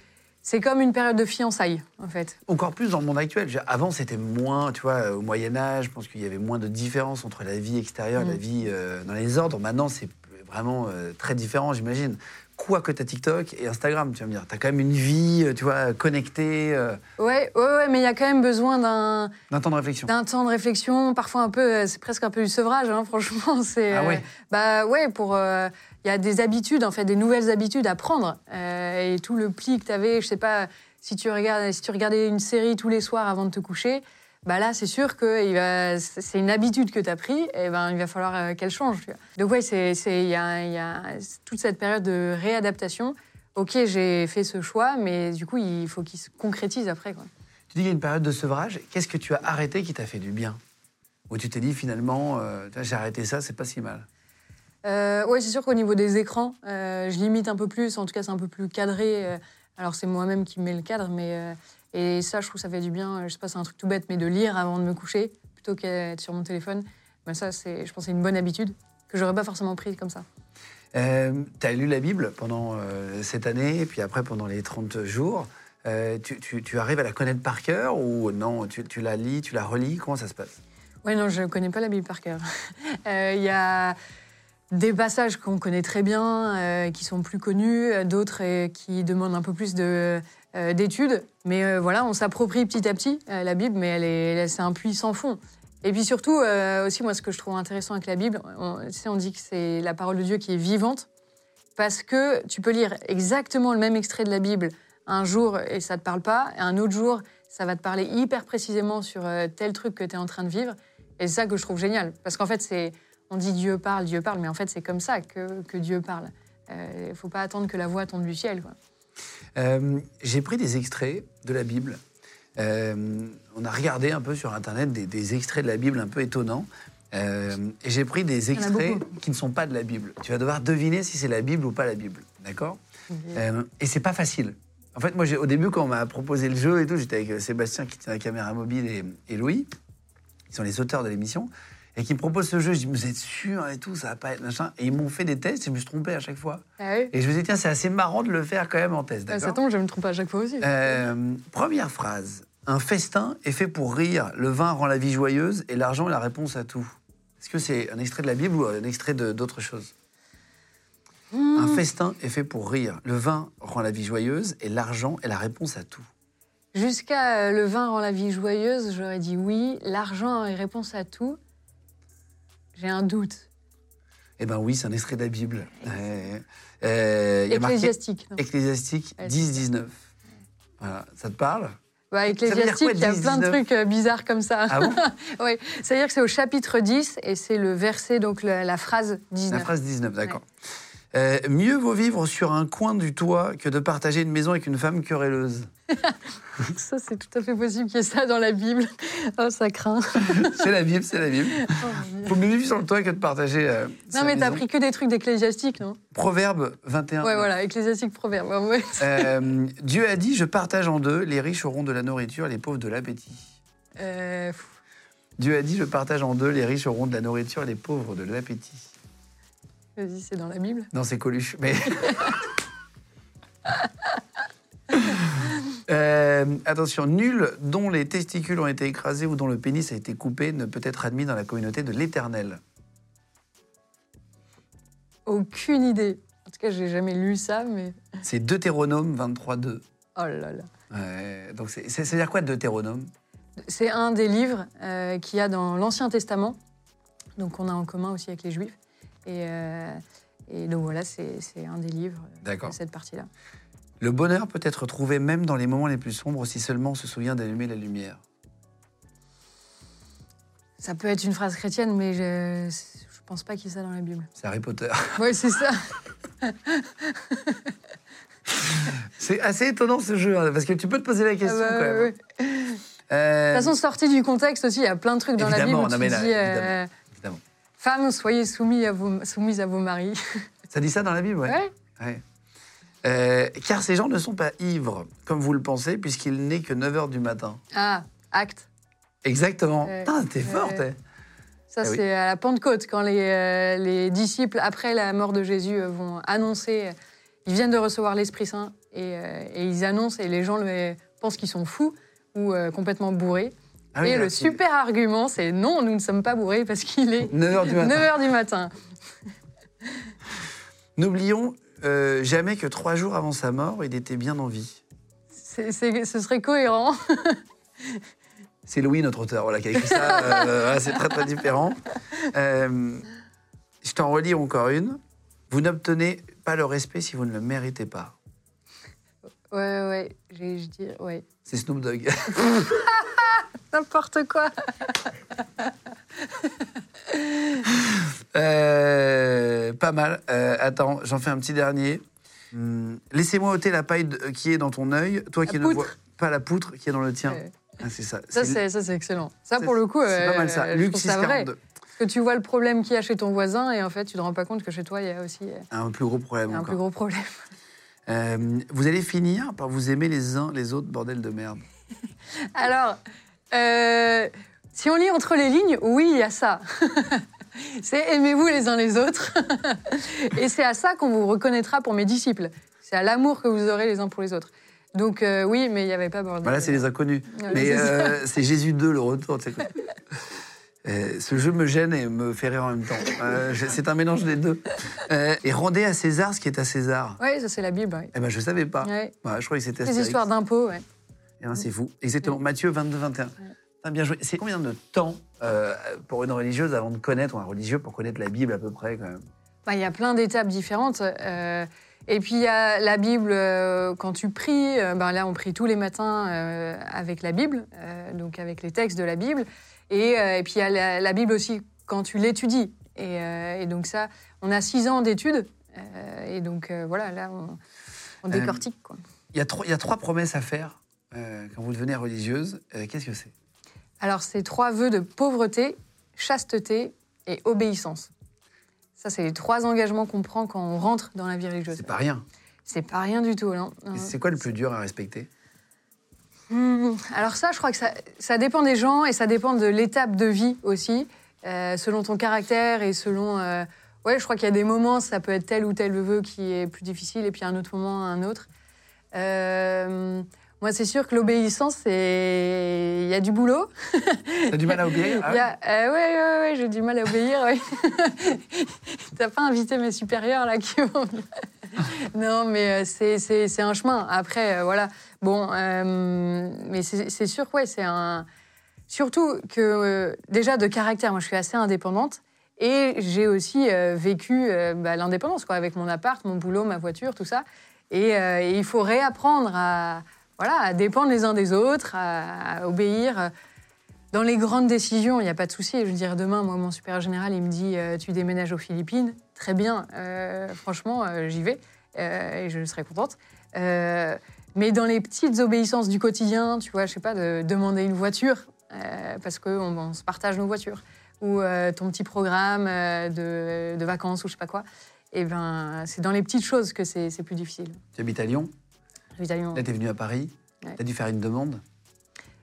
c'est comme une période de fiançailles, en fait. Encore plus dans le monde actuel. Avant, c'était moins, tu vois, au Moyen-Âge, je pense qu'il y avait moins de différence entre la vie extérieure et la Mm. vie euh, dans les ordres. Maintenant, c'est vraiment euh, très différent, j'imagine. Quoique tu as TikTok et Instagram, tu vas me dire. Tu as quand même une vie, euh, tu vois, connectée, euh, Ouais, ouais, ouais, mais il y a quand même besoin d'un d'un temps de réflexion. d'un temps de réflexion, parfois un peu, euh, c'est presque un peu du sevrage, hein, franchement. C'est, Ah euh, ouais Bah ouais, pour, euh, il y a des habitudes, en fait, des nouvelles habitudes à prendre. Euh, et tout le pli que tu avais, je sais pas, si tu regardes, si tu regardais une série tous les soirs avant de te coucher, bah là, c'est sûr que c'est une habitude que tu as pris, et ben il va falloir euh, qu'elle change. tu vois. Donc ouais, c'est, il y a, il y a toute cette période de réadaptation. Ok, j'ai fait ce choix, mais du coup, il faut qu'il se concrétise après. Quoi. Tu dis qu'il y a une période de sevrage. Qu'est-ce que tu as arrêté qui t'a fait du bien? Où tu t'es dit finalement, euh, j'ai arrêté ça, c'est pas si mal? Euh, oui, c'est sûr qu'au niveau des écrans, euh, je limite un peu plus. En tout cas, c'est un peu plus cadré. alors, c'est moi-même qui mets le cadre, mais et ça, je trouve, ça fait du bien. Je sais pas, c'est un truc tout bête, mais de lire avant de me coucher plutôt qu'être sur mon téléphone. Ben, ça, c'est, je pense, que c'est une bonne habitude que j'aurais pas forcément prise comme ça. Euh, tu as lu la Bible pendant euh, cette année, et puis après pendant les 30 jours. Euh, tu, tu- tu arrives à la connaître par cœur ou non? Tu, tu la lis, tu la relis? Comment ça se passe? Ouais, non, je connais pas la Bible par cœur. Euh, Il y a des passages qu'on connaît très bien, euh, qui sont plus connus, euh, d'autres euh, qui demandent un peu plus de, euh, d'études. Mais euh, voilà, on s'approprie petit à petit euh, la Bible, mais elle est, elle- c'est un puits sans fond. Et puis surtout, aussi, moi, ce que je trouve intéressant avec la Bible, on, on dit que c'est la parole de Dieu qui est vivante, parce que tu peux lire exactement le même extrait de la Bible un jour et ça te parle pas, et un autre jour, ça va te parler hyper précisément sur tel truc que tu es en train de vivre. Et c'est ça que je trouve génial. Parce qu'en fait, on dit Dieu parle, Dieu parle, mais en fait, c'est comme ça que, que Dieu parle. Il ne faut pas attendre que la voix tombe du ciel. Quoi. Euh, J'ai pris des extraits de la Bible. Euh, on a regardé un peu sur Internet des, des extraits de la Bible un peu étonnants. Euh, et j'ai pris des extraits qui ne sont pas de la Bible. Tu vas devoir deviner si c'est la Bible ou pas la Bible. D'accord? Euh, Et c'est pas facile. En fait, moi, au début, quand on m'a proposé le jeu et tout, j'étais avec Sébastien qui tient la caméra mobile et, et Louis, qui sont les auteurs de l'émission, et qui me proposent ce jeu. Je dis, vous êtes sûr et tout, ça va pas être machin. Et ils m'ont fait des tests et je me suis trompé à chaque fois. Ah oui Et je me dit, tiens, c'est assez marrant de le faire quand même en test, Ah, Ça tombe, je me trompe à chaque fois aussi. Euh, Première phrase. Un festin est fait pour rire, le vin rend la vie joyeuse et l'argent est la réponse à tout. Est-ce que c'est un extrait de la Bible ou un extrait d'autre chose Hmm. Un festin est fait pour rire, le vin rend la vie joyeuse et l'argent est la réponse à tout. Jusqu'à euh, le vin rend la vie joyeuse, j'aurais dit oui. L'argent est réponse à tout. J'ai un doute. Eh ben oui, c'est un extrait de la Bible. Euh, euh, il y a marqué Ecclésiastique. non. Ecclésiastique Ouais, 10-19. Voilà, ça te parle? Bah, Ecclésiastique, il y a 10, plein de 19? trucs euh, bizarres comme ça. Ah bon? Oui, c'est-à-dire que c'est au chapitre 10 et c'est le verset, donc la, la phrase 19. La phrase 19, d'accord. Euh, mieux vaut vivre sur un coin du toit que de partager une maison avec une femme querelleuse. Ça, c'est tout à fait possible qu'il y ait ça dans la Bible. Oh, ça craint. C'est la Bible, c'est la Bible. Oh, Dieu. Faut mieux vivre sur le toit que de partager. euh, non, mais t'as pris que des trucs d'ecclésiastique, non? Proverbe 21. Ouais, voilà, ecclésiastique proverbe. Ouais, ouais. Euh, Dieu a dit Je partage en deux, les riches auront de la nourriture, les pauvres de l'appétit. Euh, Dieu a dit Je partage en deux, les riches auront de la nourriture, les pauvres de l'appétit. Vas-y, c'est dans la Bible. Non, c'est Coluche. Mais. Euh, attention, nul dont les testicules ont été écrasés ou dont le pénis a été coupé ne peut être admis dans la communauté de l'Éternel. Aucune idée. En tout cas, j'ai jamais lu ça, mais. C'est Deutéronome 23.2. Oh là là. Ouais, donc, c'est- c'est- c'est-à-dire quoi Deutéronome? C'est un des livres euh, qu'il y a dans l'Ancien Testament, donc on a en commun aussi avec les Juifs. Et, euh, et donc voilà, c'est un des livres euh, de cette partie-là. Le bonheur peut être trouvé même dans les moments les plus sombres si seulement on se souvient d'allumer la lumière. Ça peut être une phrase chrétienne, mais je, je pense pas qu'il y ait ça dans la Bible. C'est Harry Potter. Oui, c'est ça. C'est assez étonnant ce jeu, hein, parce que tu peux te poser la question Ah bah, quand même. De Euh, toute façon, sorti du contexte aussi, il y a plein de trucs dans la Bible Évidemment, où non, tu mais là, dis évidemment. évidemment. Femmes, soyez soumis à vos, soumises à vos maris. Ça dit ça dans la Bible, ouais. Ouais. Ouais. Euh, car ces gens ne sont pas ivres, comme vous le pensez, puisqu'il n'est que 9h du matin. Ah, acte. Exactement. T'es forte. eh. Ça, Ah oui. c'est à la Pentecôte, quand les, euh, les disciples, après la mort de Jésus, euh, vont annoncer, ils viennent de recevoir l'Esprit Saint, et, et ils annoncent, et les gens le- pensent qu'ils sont fous ou complètement bourrés. Ah oui, et le super argument, c'est non, nous ne sommes pas bourrés parce qu'il est 9h du matin. 9h du matin. N'oublions euh, jamais que trois jours avant sa mort, il était bien en vie. C'est- c'est- ce serait cohérent. C'est Louis, notre auteur, voilà, qui a écrit ça. Euh, c'est très, très différent. Euh, je t'en relis encore une. Vous n'obtenez pas le respect si vous ne le méritez pas. Ouais, ouais, j'ai- je dis, ouais. C'est Snoop Dogg. N'importe quoi. Euh, pas mal. Euh, attends, j'en fais un petit dernier. Hum, Laissez-moi ôter la paille de- qui est dans ton œil, toi La qui ne vois pas la poutre qui est dans le tien. Ouais. Ah, c'est ça. Ça, C'est- c'est ça, c'est excellent. Ça, pour le coup, c'est pas euh, mal ça. je Luc trouve ça vrai. 642. Parce que tu vois le problème qu'il y a chez ton voisin et en fait, tu te rends pas compte que chez toi, il y a aussi Un plus gros problème un encore. plus gros problème. Euh, vous allez finir par vous aimer les uns les autres, bordel de merde. Alors, euh, si on lit entre les lignes, oui, il y a ça. c'est aimez-vous les uns les autres. Et c'est à ça qu'on vous reconnaîtra pour mes disciples. C'est à l'amour que vous aurez les uns pour les autres. Donc euh, oui, mais il n'y avait pas bordel. Voilà, c'est les inconnus. Ouais, Mais euh, c'est Jésus 2, le retour. Euh, ce jeu me gêne et me fait rire en même temps. Euh, c'est un mélange des deux. Euh, et rendez à César ce qui est à César. Oui, ça c'est la Bible. ouais. Eh ben, je savais pas. Ouais. Ouais, je crois que c'était Les histoires d'impôts, ouais. Eh ben, c'est fou. Exactement. Matthieu 22, 21. Putain, bien joué. C'est combien de temps euh, pour une religieuse avant de connaître, ou un religieux pour connaître la Bible à peu près quand même? Bah, Il y a plein d'étapes différentes. euh, et puis il y a la Bible, euh, quand tu pries, ben là on prie tous les matins avec la Bible, donc avec les textes de la Bible. Et, et puis il y a la, la Bible aussi quand tu l'étudies. Et, et donc ça, on a six ans d'études. et donc voilà, là on, on décortique. Quoi. il y, a trois, il y a trois promesses à faire euh, quand vous devenez religieuse. Euh, Qu'est-ce que c'est? Alors c'est trois vœux de pauvreté, chasteté et obéissance. Ça, c'est les trois engagements qu'on prend quand on rentre dans la vie religieuse. C'est pas rien. C'est pas rien du tout, non. C'est quoi le plus dur à respecter? Hmm, Alors ça, je crois que ça, ça dépend des gens et ça dépend de l'étape de vie aussi, euh, selon ton caractère et selon... ouais, je crois qu'il y a des moments, ça peut être tel ou tel vœu qui est plus difficile et puis un autre moment, un autre. Euh, moi, c'est sûr que l'obéissance, c'est... Il y a du boulot. T'as du mal à obéir y a- euh, ouais, ouais, ouais, j'ai du mal à obéir. ouais. T'as pas invité mes supérieurs là qui vont. non, mais euh, c'est- un chemin. Après, euh, voilà. Bon, euh, mais c'est sûr, ouais, c'est un. Surtout que euh, déjà de caractère, moi, je suis assez indépendante. Et j'ai aussi vécu bah, l'indépendance, quoi, avec mon appart, mon boulot, ma voiture, tout ça. Et, et il faut réapprendre à, voilà, à dépendre les uns des autres, à, obéir. Dans les grandes décisions, il n'y a pas de souci. Je veux dire, demain, moi, mon supérieur général, il me dit euh, Tu déménages aux Philippines. Très bien. Euh, franchement, euh, j'y vais. Euh, et je serai contente. Euh, mais dans les petites obéissances du quotidien, tu vois, je sais pas, de demander une voiture, euh, parce qu'on on se partage nos voitures, ou euh, ton petit programme euh, de, de vacances, ou je sais pas quoi, et ben, c'est dans les petites choses que c'est plus difficile. Tu habites à Lyon? Évidemment. Là, t'es venu à Paris Ouais. T'as dû faire une demande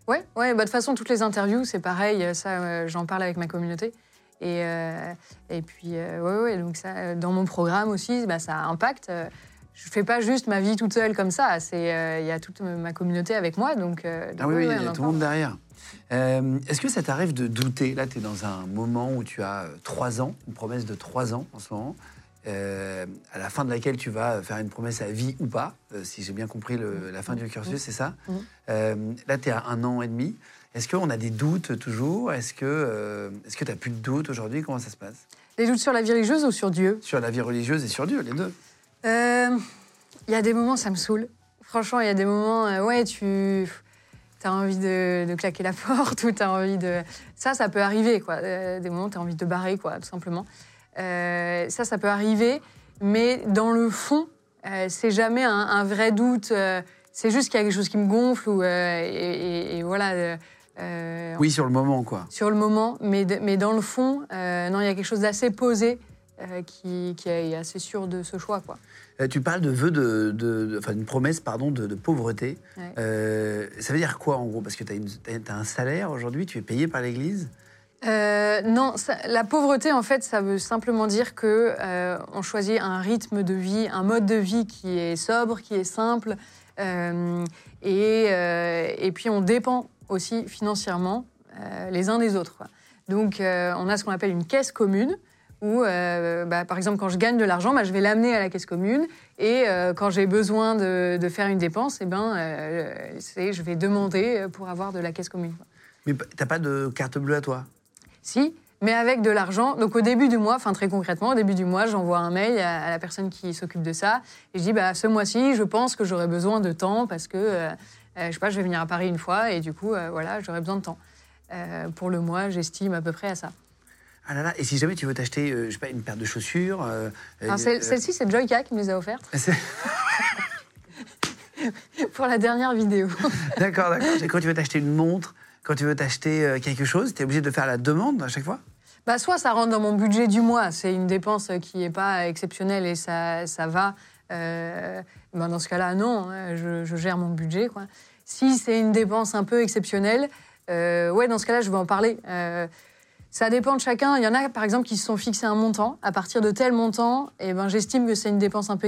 Ouais, ouais, bah, de toute façon, toutes les interviews, c'est pareil. Ça, euh, j'en parle avec ma communauté. Et, euh, et puis, euh, ouais, ouais, donc ça, euh, dans mon programme aussi, bah, ça impacte. Euh, Je fais pas juste ma vie toute seule comme ça. C'est, euh, il y a toute ma communauté avec moi, donc. euh, donc Ah oui, oui, il y a tout le monde derrière. Euh, Est-ce que ça t'arrive de douter? Là, tu es dans un moment où tu as euh, trois ans, une promesse de trois ans en ce moment, euh, à la fin de laquelle tu vas faire une promesse à vie ou pas, euh, si j'ai bien compris le- la fin du cursus, c'est ça Mhm. Euh, Là, tu es à un an et demi. Est-ce qu'on a des doutes toujours? Est-ce que tu n'as plus de doutes aujourd'hui? Comment ça se passe? Des doutes sur la vie religieuse ou sur Dieu? Sur la vie religieuse et sur Dieu, les deux. Il y a des moments, ça me saoule. Franchement, il y a des moments, ouais, tu as envie de, de claquer la porte ou tu as envie de. Ça, ça peut arriver, quoi. Des moments, tu as envie de te barrer, quoi, tout simplement. Euh, ça, ça peut arriver, mais dans le fond, euh, c'est jamais un, un vrai doute. euh, c'est juste qu'il y a quelque chose qui me gonfle ou, et, et- et voilà. euh, Oui, sur le moment, quoi. sur le moment, mais, de- mais dans le fond, euh, non, il y a quelque chose d'assez posé euh, qui, qui est assez sûr de ce choix, quoi. Tu parles de vœux de, de- de- une promesse, pardon, de, pauvreté. Ouais. Ça veut dire quoi en gros? Parce que tu as, un salaire aujourd'hui, tu es payé par l'Église? Euh, non, la pauvreté, en fait, ça veut simplement dire que euh, on choisit un rythme de vie, un mode de vie qui est sobre, qui est simple, euh, et, et puis on dépend aussi financièrement les uns des autres. Donc, on a ce qu'on appelle une caisse commune. Où, bah, par exemple, quand je gagne de l'argent, bah, je vais l'amener à la caisse commune. Et quand j'ai besoin de, faire une dépense, eh ben, je vais demander pour avoir de la caisse commune. Mais t'as pas de carte bleue à toi? Si, mais avec de l'argent. Donc au début du mois, enfin très concrètement, au début du mois, j'envoie un mail à, à la personne qui s'occupe de ça et je dis bah ce mois-ci, je pense que j'aurai besoin de temps parce que euh, euh, je sais pas, je vais venir à Paris une fois et du coup euh, voilà, j'aurai besoin de temps. Euh, pour le mois, j'estime à peu près à ça. Ah là là, et si jamais tu veux t'acheter, euh, je sais pas, une paire de chaussures euh, Celle-ci, c'est Joyka qui me les a offertes c'est- pour la dernière vidéo. D'accord, d'accord. Et quand tu veux t'acheter une montre, quand tu veux t'acheter euh, quelque chose, tu es obligé de faire la demande à chaque fois? Bah, soit ça rentre dans mon budget du mois, c'est une dépense qui n'est pas exceptionnelle et ça, ça va. Euh, ben dans ce cas-là, non, hein, je, gère mon budget. Quoi. Si c'est une dépense un peu exceptionnelle, euh, ouais, dans ce cas-là, je vais en parler. Euh, ça dépend de chacun. Il y en a, par exemple, qui se sont fixés un montant. À partir de tel montant, et ben, j'estime que c'est une dépense un peu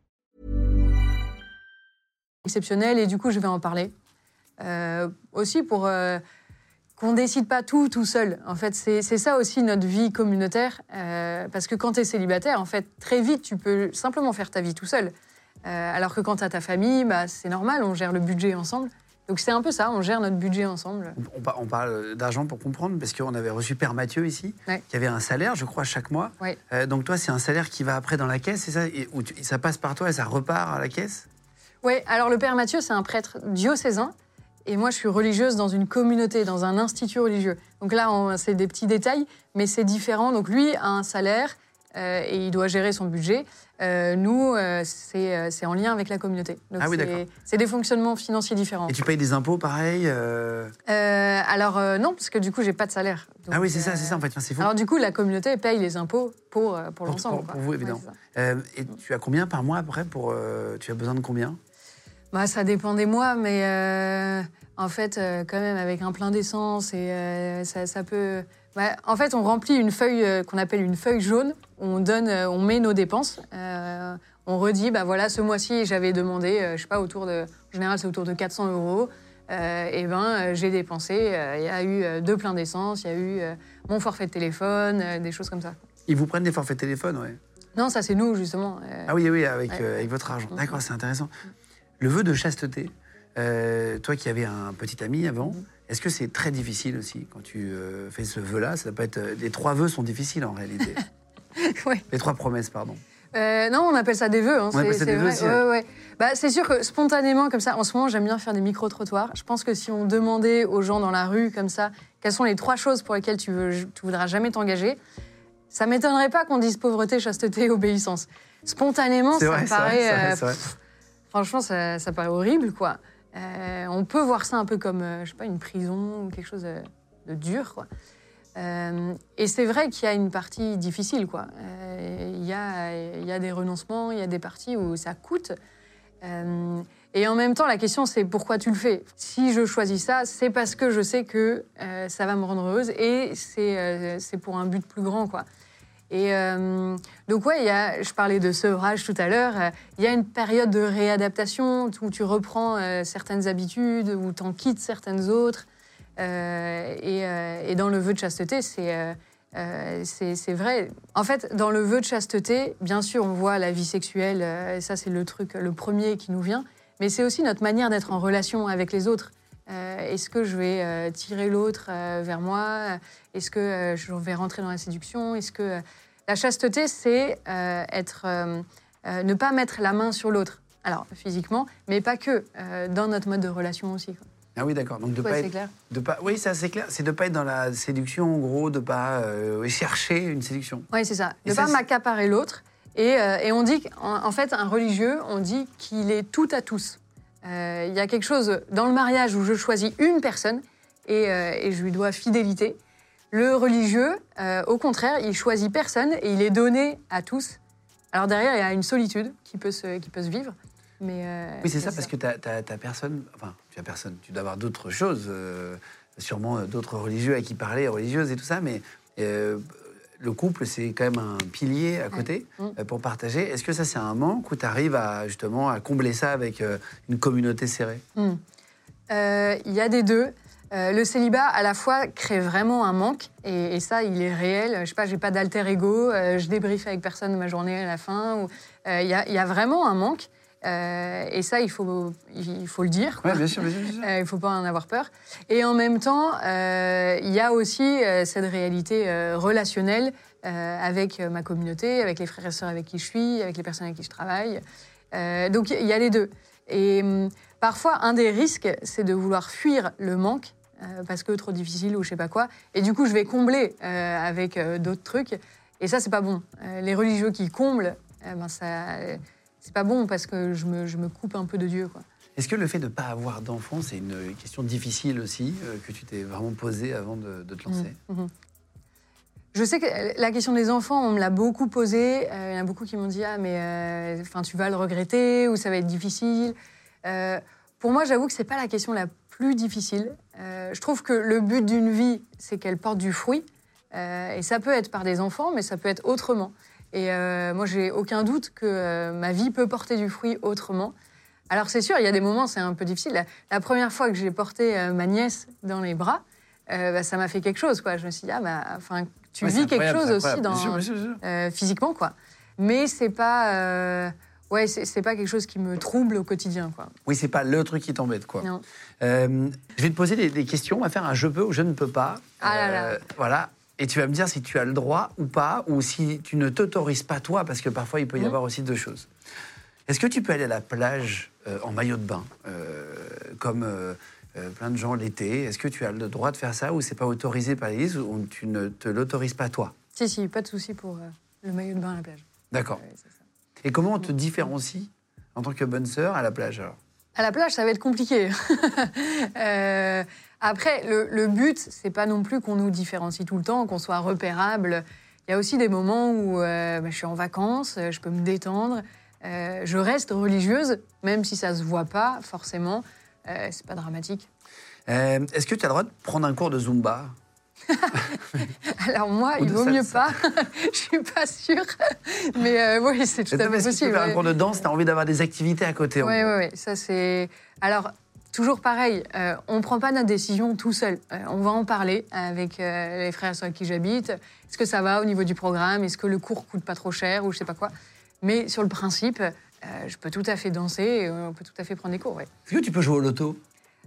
Exceptionnel et du coup, je vais en parler. Euh, aussi pour euh, qu'on décide pas tout tout seul. En fait, c'est ça aussi notre vie communautaire. euh, parce que quand tu es célibataire, en fait, très vite, tu peux simplement faire ta vie tout seul. Euh, alors que quand tu as ta famille, bah, c'est normal, on gère le budget ensemble. Donc c'est un peu ça, on gère notre budget ensemble. On, on par- on parle d'argent pour comprendre, parce qu'on avait reçu Père Mathieu ici, Ouais. qui avait un salaire, je crois, chaque mois. Ouais. Euh, donc toi, c'est un salaire qui va après dans la caisse, c'est ça? Et, où tu- Ça passe par toi et ça repart à la caisse? Oui, alors le père Mathieu, c'est un prêtre diocésain. Et moi, je suis religieuse dans une communauté, dans un institut religieux. Donc là, c'est des petits détails, mais c'est différent. Donc lui a un salaire euh, et il doit gérer son budget. Euh, nous, euh, c'est euh, c'est en lien avec la communauté. Donc Ah oui, c'est- d'accord. c'est des fonctionnements financiers différents. Et tu payes des impôts pareil alors non, parce que du coup, j'ai pas de salaire. Donc, Ah oui, c'est ça, c'est ça en fait. Enfin, c'est fou. Alors du coup, la communauté paye les impôts pour, pour l'ensemble. pour- vous, évidemment. et tu as combien par mois après pour Tu as besoin de combien? Bah, ça dépend des mois, mais euh, en fait, euh, quand même, avec un plein d'essence, et euh, ça, ça peut. Ouais, en fait, on remplit une feuille qu'on appelle une feuille jaune. On donne, on met nos dépenses. On redit, bah voilà, ce mois-ci, j'avais demandé, je sais pas, autour de, en général, c'est autour de 400 euros. Et ben, j'ai dépensé. Il y a eu deux pleins d'essence, il y a eu mon forfait de téléphone, des choses comme ça. Ils vous prennent des forfaits téléphone, ouais. Non, ça c'est nous justement. euh, Ah oui, oui, avec, Ouais. euh, avec votre argent. D'accord, c'est intéressant. Le vœu de chasteté, euh, toi qui avais un petit ami avant, Mhm. est-ce que c'est très difficile aussi quand tu euh, fais ce vœu-là? Ça peut être euh, les trois vœux sont difficiles en réalité. Ouais. Les trois promesses, pardon. Euh, non, on appelle ça des vœux. hein, c'est- vrai. aussi, Ouais, ouais. Bah, c'est sûr que spontanément, comme ça, en ce moment, j'aime bien faire des micro-trottoirs. Je pense que si on demandait aux gens dans la rue, comme ça, quelles sont les trois choses pour lesquelles tu, veux, tu voudras jamais t'engager, ça m'étonnerait pas qu'on dise pauvreté, chasteté, obéissance. Spontanément, ça vrai, me paraît. vrai, c'est vrai. pff, franchement, ça, paraît horrible, quoi. Euh, on peut voir ça un peu comme, euh, je sais pas, une prison ou quelque chose de, dur, quoi. Euh, et c'est vrai qu'il y a une partie difficile, quoi. Il y, a, y a des renoncements, il y a des parties où ça coûte. Et en même temps, la question, c'est pourquoi tu le fais? Si je choisis ça, c'est parce que je sais que ça va me rendre heureuse et c'est c'est pour un but plus grand, quoi. Et euh, donc, ouais, je parlais de sevrage tout à l'heure. euh, Il y a une période de réadaptation où tu reprends euh, certaines habitudes, où tu en quittes certaines autres. Euh, et, dans le vœu de chasteté, c'est vrai. En fait, dans le vœu de chasteté, bien sûr, on voit la vie sexuelle, et ça, c'est le truc, le premier qui nous vient. Mais c'est aussi notre manière d'être en relation avec les autres. Est-ce que je vais tirer l'autre vers moi? Est-ce que je vais rentrer dans la séduction? Est-ce que la chasteté, c'est euh, être, euh, euh, ne pas mettre la main sur l'autre. Alors physiquement, mais pas que dans notre mode de relation aussi. quoi. Ah oui, d'accord. Donc de Ouais, pas c'est être, clair. de pas, oui, c'est assez clair. C'est de pas être dans la séduction, en gros, de pas euh, chercher une séduction. Oui, c'est ça. Et Ne ça, pas c'est- m'accaparer l'autre. Et, euh, et on dit, qu'en en fait, un religieux, on dit qu'il est tout à tous. Euh, Il y a quelque chose dans le mariage où je choisis une personne et, euh, et je lui dois fidélité. Le religieux, euh, au contraire, il choisit personne et il est donné à tous. Alors derrière, il y a une solitude qui peut se, qui peut se vivre. Mais, euh, Oui, c'est ça, parce que t'as as, personne. Enfin, tu as personne. Tu dois avoir d'autres choses, euh, sûrement d'autres religieux à qui parler, religieuses et tout ça, mais le couple, c'est quand même un pilier à côté Mm. pour partager. Est-ce que ça, c'est un manque ou tu arrives à, justement à combler ça avec une communauté serrée? Euh, Il y a des deux. Euh, le célibat, à la fois, crée vraiment un manque, et, et ça, il est réel. Je sais pas, j'ai pas d'alter ego, euh, je débriefe avec personne ma journée à la fin. ou- euh, Il y, a, il y a vraiment un manque, et ça, il faut, il faut le dire. quoi. Oui, bien sûr, bien sûr. bien sûr. Il ne faut pas en avoir peur. Et en même temps, il y a aussi cette réalité relationnelle avec ma communauté, avec les frères et sœurs avec qui je suis, avec les personnes avec qui je travaille. Donc il y a les deux. Et hum, parfois, un des risques, c'est de vouloir fuir le manque euh, parce que trop difficile ou je sais pas quoi. Et du coup, je vais combler euh, avec euh, d'autres trucs. Et ça, c'est pas bon. Les religieux qui comblent, ben ça, c'est pas bon parce que je me, je me coupe un peu de Dieu, quoi. Est-ce que le fait de ne pas avoir d'enfant, c'est une question difficile aussi, que tu t'es vraiment posée avant de, de te lancer? Mhm. Je sais que la question des enfants, on me l'a beaucoup posée. Euh, il y en a beaucoup qui m'ont dit Ah, mais euh, tu vas le regretter ou ça va être difficile. Euh, pour moi, j'avoue que c'est pas la question la plus difficile. Euh, je trouve que le but d'une vie, c'est qu'elle porte du fruit. Euh, et ça peut être par des enfants, mais ça peut être autrement. Et euh, moi, j'ai aucun doute que ma vie peut porter du fruit autrement. Alors, c'est sûr, il y a des moments, c'est un peu difficile. La, la première fois que j'ai porté ma nièce dans les bras, bah, ça m'a fait quelque chose. Quoi. Je me suis dit, ah, bah, enfin, tu Ouais, vis quelque chose aussi dans, Bien sûr, bien sûr, bien sûr. physiquement, quoi. Mais c'est pas. Ouais, c'est pas quelque chose qui me trouble au quotidien, quoi. Oui, c'est pas le truc qui t'embête, quoi. Non. Euh, je vais te poser des, des questions. On va faire un je peux ou je ne peux pas. Ah là là. Euh, voilà. Et tu vas me dire si tu as le droit ou pas, ou si tu ne t'autorises pas toi, parce que parfois il peut y Mhm. avoir aussi deux choses. Est-ce que tu peux aller à la plage euh, en maillot de bain, comme plein de gens l'été? Est-ce que tu as le droit de faire ça, ou c'est pas autorisé par l'Église, ou tu ne te l'autorises pas toi? Si, si, pas de souci pour le maillot de bain à la plage. D'accord. Ouais. Et comment on te différencie en tant que bonne sœur à la plage alors? À la plage, ça va être compliqué. Euh, après, le, le but, c'est pas non plus qu'on nous différencie tout le temps, qu'on soit repérable. Il y a aussi des moments où euh, bah, je suis en vacances, je peux me détendre. Euh, je reste religieuse, même si ça se voit pas forcément. C'est pas dramatique. Est-ce que tu as le droit de prendre un cours de Zumba? Alors moi, Ou il vaut mieux pas. je suis pas sûre. Mais euh, oui, c'est tout à fait que tu possible. faire un cours de danse, tu as envie d'avoir des activités à côté Oui, oui, oui. Ça, c'est. Alors, toujours pareil, euh, on ne prend pas notre décision tout seul. Euh, on va en parler avec euh, les frères sur qui j'habite. Est-ce que ça va au niveau du programme? Est-ce que le cours coûte pas trop cher ou je sais pas quoi? Mais sur le principe, je peux tout à fait danser et on peut tout à fait prendre des cours, ouais. Est-ce que tu peux jouer au loto?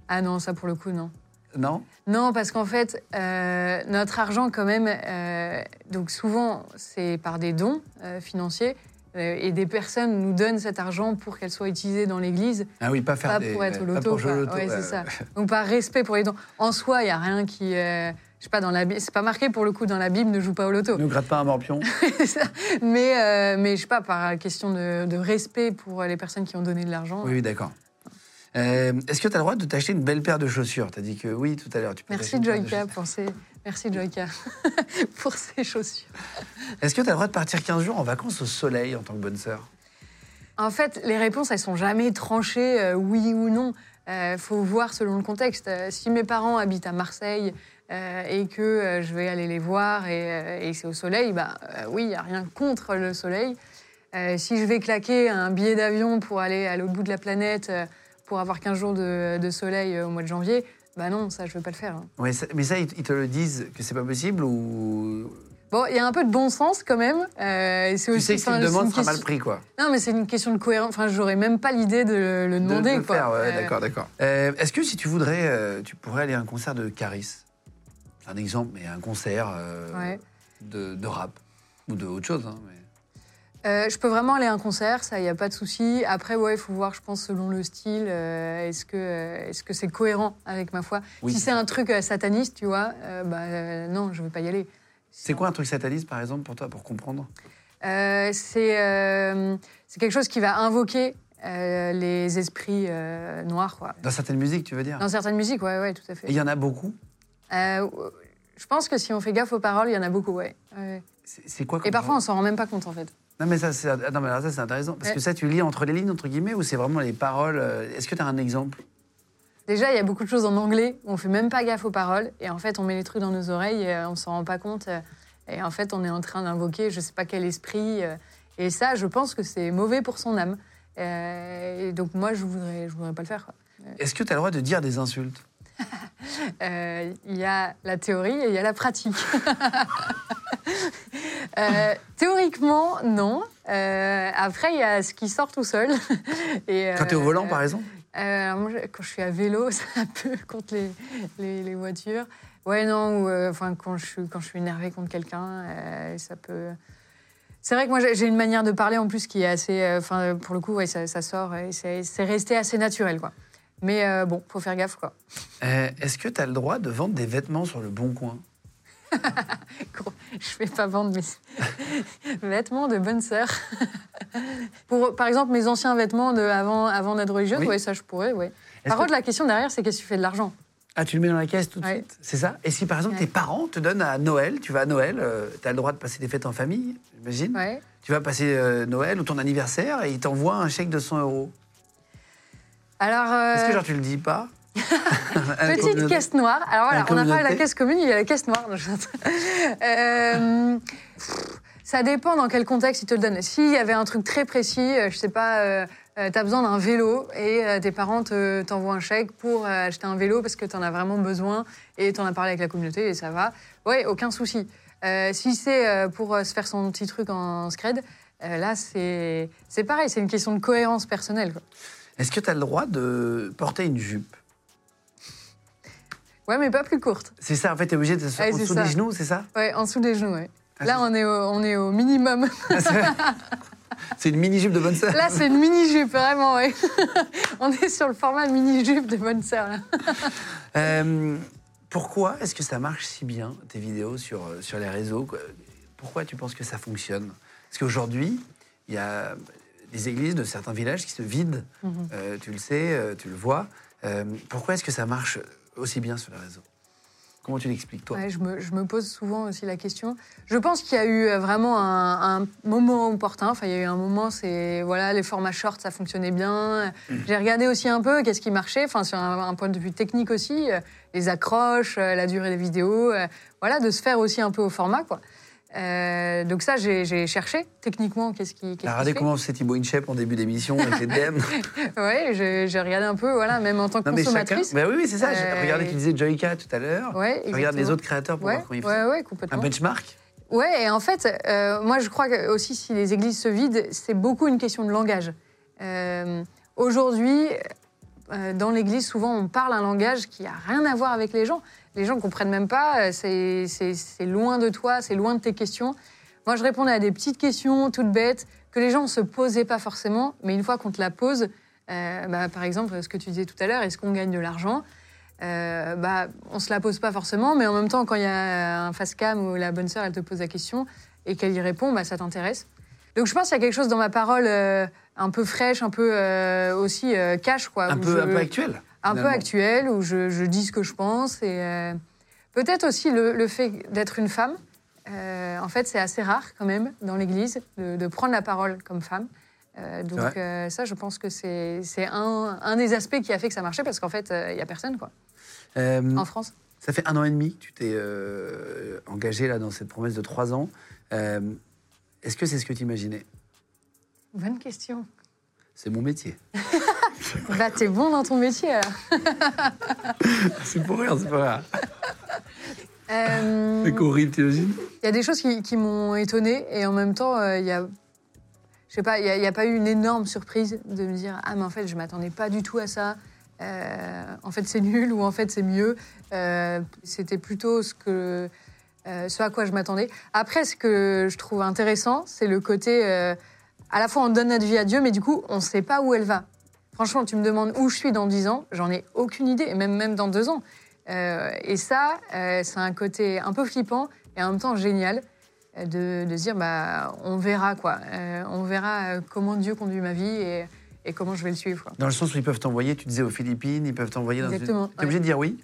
Ah non, ça pour le coup, non. Non? Non, parce qu'en fait, euh, notre argent, quand même, euh, donc souvent, c'est par des dons euh, financiers. et des personnes nous donnent cet argent pour qu'elle soit utilisée dans l'Église. Ah oui, pas faire pas des... pour être au loto. Ouais, c'est ça. Donc par respect pour les dons. En soi, il y a rien qui, je sais pas dans la Bible, c'est pas marqué pour le coup dans la Bible, ne joue pas au loto. Ne gratte pas un morpion. Mais euh, mais je sais pas par question de, de respect pour les personnes qui ont donné de l'argent. Oui, oui, d'accord. Euh, Est-ce que tu as le droit de t'acheter une belle paire de chaussures? Tu as dit que oui tout à l'heure. Merci Joyka pour ces, merci Joyka pour ces chaussures. Est-ce que tu as le droit de partir 15 jours en vacances au soleil en tant que bonne sœur? En fait, les réponses, elles sont jamais tranchées, euh, oui ou non. Il faut voir selon le contexte. Euh, si mes parents habitent à Marseille euh, et que euh, je vais aller les voir et, euh, et c'est au soleil, bah euh, oui, il n'y a rien contre le soleil. Euh, si je vais claquer un billet d'avion pour aller à l'autre bout de la planète euh, pour avoir 15 jours de, de soleil euh, au mois de janvier, bah non, ça, je ne veux pas le faire. hein. Ouais, ça- Mais ça, ils te le disent que c'est pas possible ou? Bon, il y a un peu de bon sens quand même. euh, c'est tu aussi, sais que si une sera mal pris quoi Non, mais c'est une question de cohérence. Enfin, j'aurais même pas l'idée de le, le De- demander. de le quoi. faire, ouais, Euh, d'accord, d'accord. Euh, Est-ce que si tu voudrais, tu pourrais aller à un concert de Caris? Un exemple, mais un concert Ouais. de, de rap ou de autre chose. hein, mais- Euh, je peux vraiment aller à un concert, ça, il n'y a pas de souci. Après, ouais, il faut voir, je pense, selon le style, euh, est-ce que euh, est-ce que c'est cohérent avec ma foi? Oui, Si c'est un truc sataniste, tu vois, bah non, je ne vais pas y aller. C'est quoi un truc sataniste par exemple pour toi, pour comprendre? C'est c'est quelque chose qui va invoquer les esprits noirs, quoi. Dans certaines musiques, tu veux dire? Dans certaines musiques, ouais, ouais, tout à Et fait. il y en a beaucoup? Je pense que si on fait gaffe aux paroles, il y en a beaucoup, ouais. ouais. C'est quoi Et parfois, on s'en rend même pas compte, en fait. Non mais ça c'est non, mais alors ça, c'est intéressant parce que ça tu lis entre les lignes entre guillemets ou c'est vraiment les paroles euh, Est-ce que tu as un exemple? Déjà, il y a beaucoup de choses en anglais où on fait même pas gaffe aux paroles. Et en fait, on met les trucs dans nos oreilles et euh, on s'en rend pas compte. euh, Et en fait, on est en train d'invoquer je sais pas quel esprit. euh, Et ça, je pense que c'est mauvais pour son âme. Euh, Et donc, moi, je voudrais, je voudrais pas le faire. quoi. Est-ce que tu as le droit de dire des insultes? Euh, Il y a la théorie et il y a la pratique. Euh, théoriquement, non. Euh, après, il y a ce qui sort tout seul. Et, Quand tu es au volant par exemple moi, quand je suis à vélo, c'est un peu contre les, les, les voitures. Ouais, non, ou enfin, quand, je suis, quand je suis énervée contre quelqu'un, ça peut. C'est vrai que moi, j'ai une manière de parler en plus qui est assez. euh, pour le coup, ouais, ça, ça sort et c'est c'est resté assez naturel, quoi. Mais euh, bon, faut faire gaffe, quoi. Euh, Est-ce que tu as le droit de vendre des vêtements sur le bon coin? Je vais pas vendre mes vêtements de bonne sœur. Pour, par exemple, mes anciens vêtements de avant, avant d'être religieuse, Oui. ouais, ça je pourrais. Est-ce Par que- contre, la question derrière, c'est qu'est-ce que tu fais de l'argent? Ah, tu le mets dans la caisse tout de Ouais. suite C'est ça? Et si par exemple Ouais. tes parents te donnent à Noël, tu vas à Noël, tu as le droit de passer des fêtes en famille, j'imagine Ouais. Tu vas passer euh, Noël ou ton anniversaire et ils t'envoient un chèque de 100 euros. Alors. euh, Est-ce que genre tu le dis pas Petite caisse noire. Alors voilà, on a parlé de la caisse commune, il y a la caisse noire. Euh, ça dépend dans quel contexte ils te le donnent. S'il y avait un truc très précis, euh, je sais pas, euh, euh, t'as besoin d'un vélo et euh, tes parents te- t'envoient un chèque pour euh, acheter un vélo parce que t'en as vraiment besoin et t'en as parlé avec la communauté et ça va. Ouais, aucun souci. Euh, si c'est euh, pour euh, se faire son petit truc en scred, Euh, là, c'est c'est pareil, c'est une question de cohérence personnelle. quoi. Est-ce que tu as le droit de porter une jupe? Ouais, mais pas plus courte. C'est ça, en fait, tu es obligé de se Ouais, en dessous ça. des genoux, c'est ça? Ouais, en dessous des genoux, ouais. Ah, Là, on est, au, on est au minimum. C'est une mini-jupe de bonne sœur Là, c'est une mini-jupe, vraiment, ouais. on est sur le format mini-jupe de bonne sœur, là. Euh, pourquoi est-ce que ça marche si bien, tes vidéos sur, euh, sur les réseaux quoi? Pourquoi tu penses que ça fonctionne? Parce qu'aujourd'hui, il y a des églises de certains villages qui se vident. Mhm. Euh, tu le sais, euh, tu le vois. Euh, pourquoi est-ce que ça marche aussi bien sur les réseaux Comment tu l'expliques, toi? Ouais, je, me, je me pose souvent aussi la question. Je pense qu'il y a eu vraiment un, un moment opportun. Enfin, il y a eu un moment, c'est voilà, les formats shorts, ça fonctionnait bien. J'ai regardé aussi un peu qu'est-ce qui marchait. Enfin, sur un, un point de vue technique aussi, les accroches, la durée des vidéos, euh, voilà, de se faire aussi un peu au format, quoi. Euh, donc ça, j'ai cherché techniquement qu'est-ce qui. fait. comment faisait Thibaut Inchep en début d'émission avec les DM Ouais, j'ai regardé un peu, voilà, même en tant que Non, mais chacun. consommatrice. Bah oui, oui, c'est ça. Euh, regardé, tu disais Joyka tout à l'heure. Ouais, Tu regardes les autres créateurs pour Ouais, voir comment ils font. ouais, ouais, Un complètement. benchmark? Ouais, et en fait, euh, moi je crois que aussi si les églises se vident, c'est beaucoup une question de langage. Euh, Aujourd'hui, dans l'église, souvent on parle un langage qui a rien à voir avec les gens. Les gens ne comprennent même pas, euh, c'est loin de toi, c'est loin de tes questions. Moi je répondais à des petites questions toutes bêtes que les gens ne se posaient pas forcément, mais une fois qu'on te la pose, euh, bah, par exemple, ce que tu disais tout à l'heure, est-ce qu'on gagne de l'argent? Euh, bah, on se la pose pas forcément, mais en même temps, quand il y a un face cam où la bonne sœur, elle te pose la question et qu'elle y répond, bah, ça t'intéresse. Donc je pense qu'il y a quelque chose dans ma parole euh, un peu fraîche, un peu aussi cash, quoi. un peu, je- un peu actuel. Un peu finalement. actuel, où je, je dis ce que je pense. Et euh, peut-être aussi le, le fait d'être une femme. Euh, en fait, c'est assez rare quand même dans l'Église de, de prendre la parole comme femme. Euh, donc ça, je pense que c'est un, un des aspects qui a fait que ça marchait parce qu'en fait, il n'y a personne quoi, en France. Ça fait un an et demi que tu t'es engagé là, dans cette promesse de trois ans. Est-ce que c'est ce que tu imaginais Bonne question. C'est mon métier. Bah, t'es bon dans ton métier alors. c'est pour rire, c'est pas rire. Euh, C'est horrible, t'imagines Il y a des choses qui, qui m'ont étonnée et en même temps, euh, il y a, je sais pas, il n'y a, pas eu une énorme surprise de me dire ah mais en fait je m'attendais pas du tout à ça. Euh, en fait c'est nul ou en fait c'est mieux. Euh, C'était plutôt ce que euh, ce à quoi je m'attendais. Après, ce que je trouve intéressant, c'est le côté euh, à la fois on donne notre vie à Dieu, mais du coup on ne sait pas où elle va. Franchement, tu me demandes où je suis dans 10 ans, j'en ai aucune idée, et même, même dans 2 ans. Euh, et ça, euh, c'est un côté un peu flippant et en même temps génial euh, de, dire bah, on verra quoi. Euh, on verra comment Dieu conduit ma vie et, et comment je vais le suivre. quoi. Dans le sens où ils peuvent t'envoyer, tu disais aux Philippines, ils peuvent t'envoyer dans Exactement, T'es obligé de dire oui?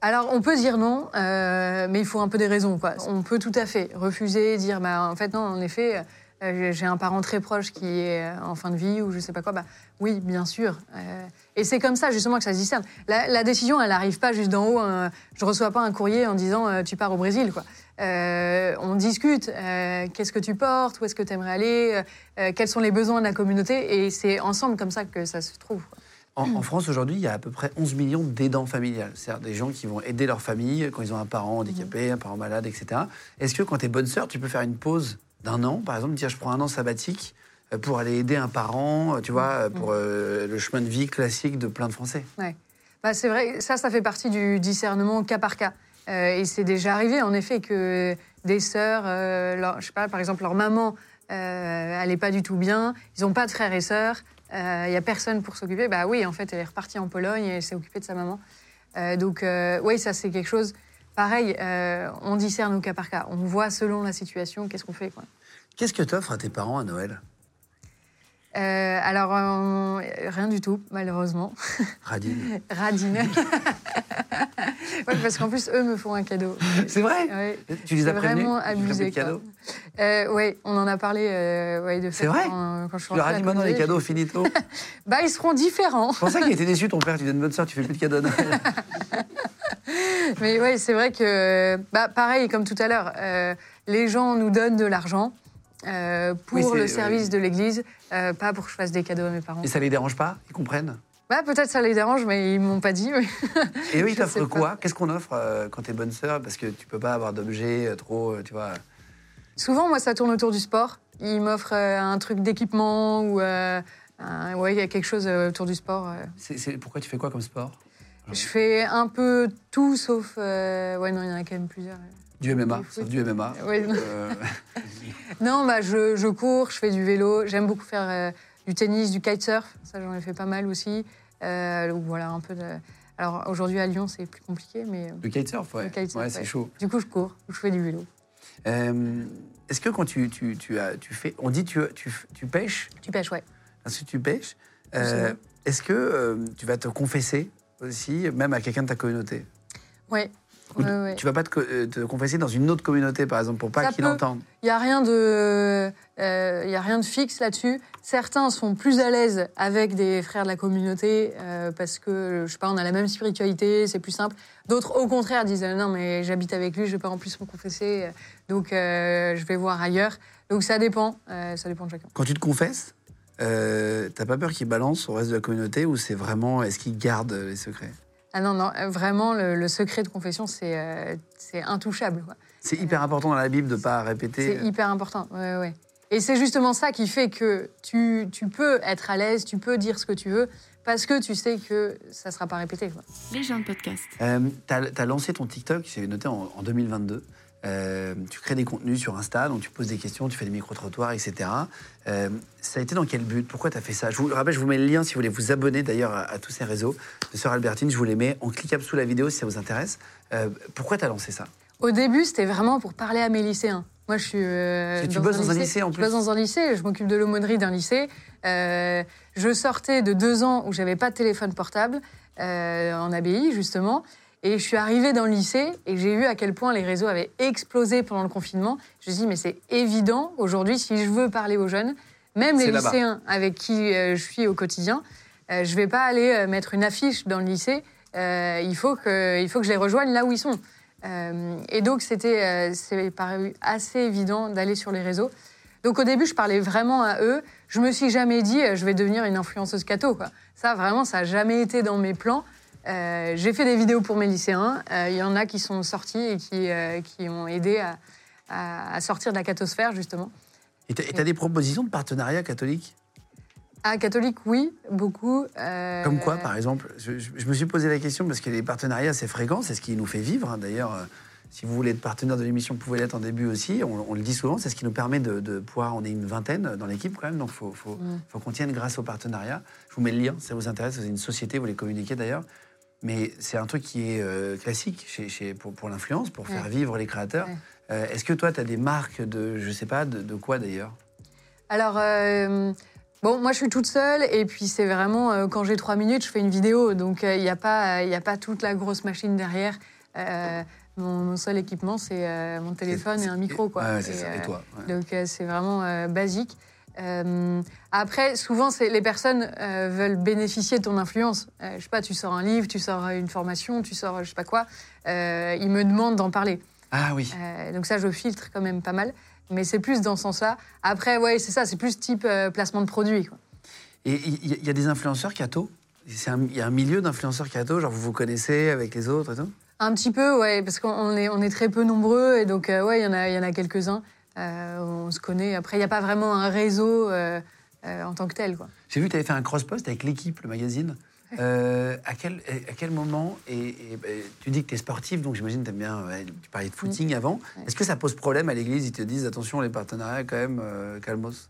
Alors, on peut dire non, mais il faut un peu des raisons. Quoi. On peut tout à fait refuser, dire bah, en fait, non, en effet, j'ai un parent très proche qui est euh, en fin de vie ou je sais pas quoi. Bah, oui, bien sûr. Euh, et c'est comme ça, justement, que ça se discerne. La, décision, elle n'arrive pas juste d'en haut. hein. Je reçois pas un courrier en disant euh, tu pars au Brésil. Euh, on discute. euh, Qu'est-ce que tu portes Où est-ce que tu aimerais aller euh, Quels sont les besoins de la communauté Et c'est ensemble comme ça que ça se trouve. en France, aujourd'hui, il y a à peu près 11 millions d'aidants familiales. C'est-à-dire des gens qui vont aider leur famille quand ils ont un parent handicapé, un parent malade, etc. Est-ce que quand tu es bonne sœur, tu peux faire une pause d'un an, par exemple, dire je prends un an sabbatique euh, pour aller aider un parent, euh, tu vois, euh, pour euh, le chemin de vie classique de plein de Français Ouais. Bah, c'est vrai, ça, ça fait partie du discernement cas par cas. Euh, et c'est déjà arrivé, en effet, que des sœurs, euh, leur- je sais pas, par exemple, leur maman, n'est pas du tout bien, ils n'ont pas de frères et sœurs, il n'y a personne pour s'occuper. Bah oui, en fait, elle est repartie en Pologne et elle s'est occupée de sa maman. Donc, oui, ça, c'est quelque chose. Pareil, on discerne au cas par cas. On voit selon la situation qu'est-ce qu'on fait. Quoi. Qu'est-ce que t'offres à tes parents à Noël? Euh, alors, euh, rien du tout, malheureusement. Radine. Radine. ouais, parce qu'en plus, eux me font un cadeau. C'est vrai? Ouais. Tu les as prévenus vraiment Tu abusé. quoi. Euh, ouais, on en a parlé euh, ouais, de fait C'est vrai? quand, quand je suis Tu leur as dit maintenant les cadeaux finito? Bah, ils seront différents. C'est pour ça qu'il était déçu, ton père. Tu donnes bonne sœur, tu fais plus de cadeaux. Mais ouais, c'est vrai que, bah, pareil, comme tout à l'heure, les gens nous donnent de l'argent euh, pour Oui, le service oui. de l'Église, euh, pas pour que je fasse des cadeaux à mes parents. Et ça les dérange pas Ils comprennent Bah, peut-être ça les dérange, mais ils m'ont pas dit. mais- Et eux, ils t'offrent quoi? Qu'est-ce qu'on offre euh, quand t'es bonne sœur? Parce que tu peux pas avoir d'objets trop, tu vois. Souvent, moi, ça tourne autour du sport. il m'offre euh, un truc d'équipement ou ouais, il y a quelque chose autour du sport. c'est- pourquoi tu fais quoi comme sport? Je fais un peu tout sauf. ouais, non, il y en a quand même plusieurs. Du MMA, Du sauf du MMA. Ouais, non. Euh, Non, bah, je, je cours, je fais du vélo. J'aime beaucoup faire euh, du tennis, du kitesurf. Ça, j'en ai fait pas mal aussi. Euh, voilà, un peu de. Alors aujourd'hui à Lyon, c'est plus compliqué, mais le kitesurf, ouais. Le kitesurf, ouais, c'est ouais. chaud. du coup, je cours, ou je fais du vélo. Est-ce que quand tu, tu, tu, as, tu fais. On dit tu, tu, tu pêches? Tu pêches, ouais. Que tu pêches? Est-ce que tu vas te confesser aussi, même à quelqu'un de ta communauté? Ouais. Ou Ouais. Tu vas pas te, euh, te confesser dans une autre communauté, par exemple, pour pas qu'il entende Il n'y a, rien de, euh, il a rien de fixe là-dessus. Certains sont plus à l'aise avec des frères de la communauté euh, parce que, je sais pas, on a la même spiritualité, c'est plus simple. D'autres, au contraire, disent non, mais j'habite avec lui, je vais pas en plus me confesser, donc euh, je vais voir ailleurs. Donc ça dépend, ça dépend de chacun. Quand tu te confesses, t'as pas peur qu'il balance au reste de la communauté ou c'est vraiment. Est-ce qu'il garde les secrets? Ah non, non, euh, vraiment, le, le secret de confession, c'est euh, c'est intouchable. C'est hyper important dans la Bible de pas répéter. C'est hyper important. Ouais, ouais. Et c'est justement ça qui fait que tu, tu peux être à l'aise, tu peux dire ce que tu veux, parce que tu sais que ça ne sera pas répété. Quoi. Les gens de podcast. Euh, t'as as lancé ton TikTok, j'ai noté en, en 2022. Euh, tu crées des contenus sur Insta, donc tu poses des questions, tu fais des micro-trottoirs, etc. Euh, ça a été dans quel but? Pourquoi tu as fait ça? Je vous le rappelle, je vous mets le lien si vous voulez vous abonner d'ailleurs à, à tous ces réseaux de Sœur Albertine. Je vous les mets en cliquable sous la vidéo si ça vous intéresse. Euh, pourquoi tu as lancé ça? Au début, c'était vraiment pour parler à mes lycéens. Moi, je suis. euh, tu bosses dans un lycée, en Je plus? bosse dans un lycée, je m'occupe de l'aumônerie d'un lycée. Euh, je sortais de deux ans où j'avais pas de téléphone portable, euh, en ABI, justement. Et je suis arrivée dans le lycée et j'ai vu à quel point les réseaux avaient explosé pendant le confinement. Je me suis dit, mais c'est évident aujourd'hui, si je veux parler aux jeunes, même les lycéens avec qui euh, je suis au quotidien, euh, je vais pas aller euh, mettre une affiche dans le lycée. Il, faut que, il faut que je les rejoigne là où ils sont. Et donc, c'était c'est paru assez évident d'aller sur les réseaux. Donc, au début, je parlais vraiment à eux. Je me suis jamais dit, je vais devenir une influenceuse. Quoi. Ça, vraiment, ça n'a jamais été dans mes plans. Euh, J'ai fait des vidéos pour mes lycéens. Euh, Il y en a qui sont sortis et qui, euh, qui ont aidé à, à- à sortir de la cathosphère, justement. Et tu as des propositions de partenariat catholique Ah, catholique, oui, beaucoup. Comme quoi, par exemple? Je, je- je me suis posé la question parce que les partenariats, c'est fréquent, c'est ce qui nous fait vivre. hein. D'ailleurs, si vous voulez être partenaire de l'émission, vous pouvez l'être en début aussi. On, on le dit souvent, c'est ce qui nous permet de, de pouvoir. On est une vingtaine dans l'équipe quand même, donc il faut, faut, Mm. faut qu'on tienne grâce au partenariat. Je vous mets le lien, si ça vous intéresse. Vous avez une société, vous les communiquez d'ailleurs. Mais c'est un truc qui est euh, classique chez, chez- pour, pour l'influence, pour faire Ouais. vivre les créateurs. Ouais. Euh, Est-ce que toi, tu as des marques de, je sais pas, de, de quoi d'ailleurs? Alors, euh, bon, moi je suis toute seule et puis c'est vraiment quand j'ai trois minutes, je fais une vidéo. Donc il n'y a, pas- y a pas toute la grosse machine derrière. Mon, mon seul équipement, c'est mon téléphone et un micro. Quoi. Ouais, Et, ça. Et toi? Donc c'est vraiment basique. Euh, après, souvent, les personnes euh, veulent bénéficier de ton influence. Euh, je sais pas, tu sors un livre, tu sors une formation, tu sors je sais pas quoi. Euh, ils me demandent d'en parler. Ah oui. Donc ça, je filtre quand même pas mal. Mais c'est plus dans ce sens-là. Après, ouais, c'est ça, c'est plus type placement de produit. quoi. Et il y, a des influenceurs un- Il y a un milieu d'influenceurs catho, genre vous vous connaissez avec les autres et tout? Un petit peu, ouais, parce qu'on est, on est très peu nombreux. Et donc, ouais, il y en a, il y en a quelques-uns. Euh, on se connaît. Après, il n'y a pas vraiment un réseau euh, euh, en tant que tel. Quoi. J'ai vu que tu avais fait un cross-post avec l'équipe, le magazine. Euh, à, quel, à quel moment, et, et, bah, tu dis que tu es sportif, donc j'imagine que tu bien, tu parlais de footing avant. Est-ce que ça pose problème à l'église Ils te disent, attention, les partenariats, quand même, euh, calmos?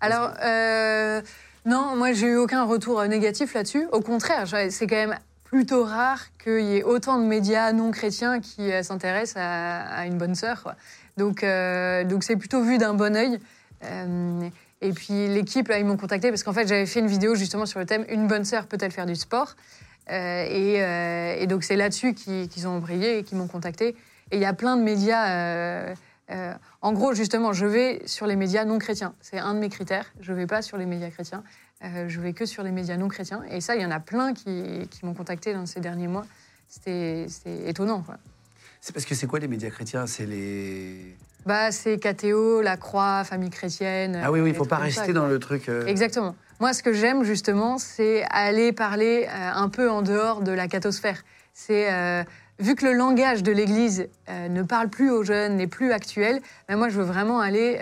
Alors, euh, non, moi, j'ai eu aucun retour négatif là-dessus. Au contraire, c'est quand même plutôt rare qu'il y ait autant de médias non chrétiens qui s'intéressent à, à une bonne sœur. quoi. Donc, euh, donc c'est plutôt vu d'un bon œil. Euh, et puis l'équipe, ils m'ont contacté parce qu'en fait, j'avais fait une vidéo justement sur le thème Une bonne sœur peut-elle faire du sport? Euh, et, donc c'est là-dessus qu'ils ont brillé et qu'ils m'ont contacté. Et il y a plein de médias. en gros, justement, je vais sur les médias non chrétiens. C'est un de mes critères. Je vais pas sur les médias chrétiens. Je vais que sur les médias non chrétiens. Et ça, il y en a plein qui, m'ont contacté dans ces derniers mois. C'était étonnant. Quoi. C'est parce que c'est quoi les médias chrétiens? C'est les. Bah, c'est KTO, La Croix, Famille chrétienne. Ah oui, oui, il des faut pas rester ça, dans quoi. le truc. euh, Exactement. Moi, ce que j'aime justement, c'est aller parler euh, un peu en dehors de la cathosphère. C'est euh, vu que le langage de l'Église ne parle plus aux jeunes, n'est plus actuel, ben moi, je veux vraiment aller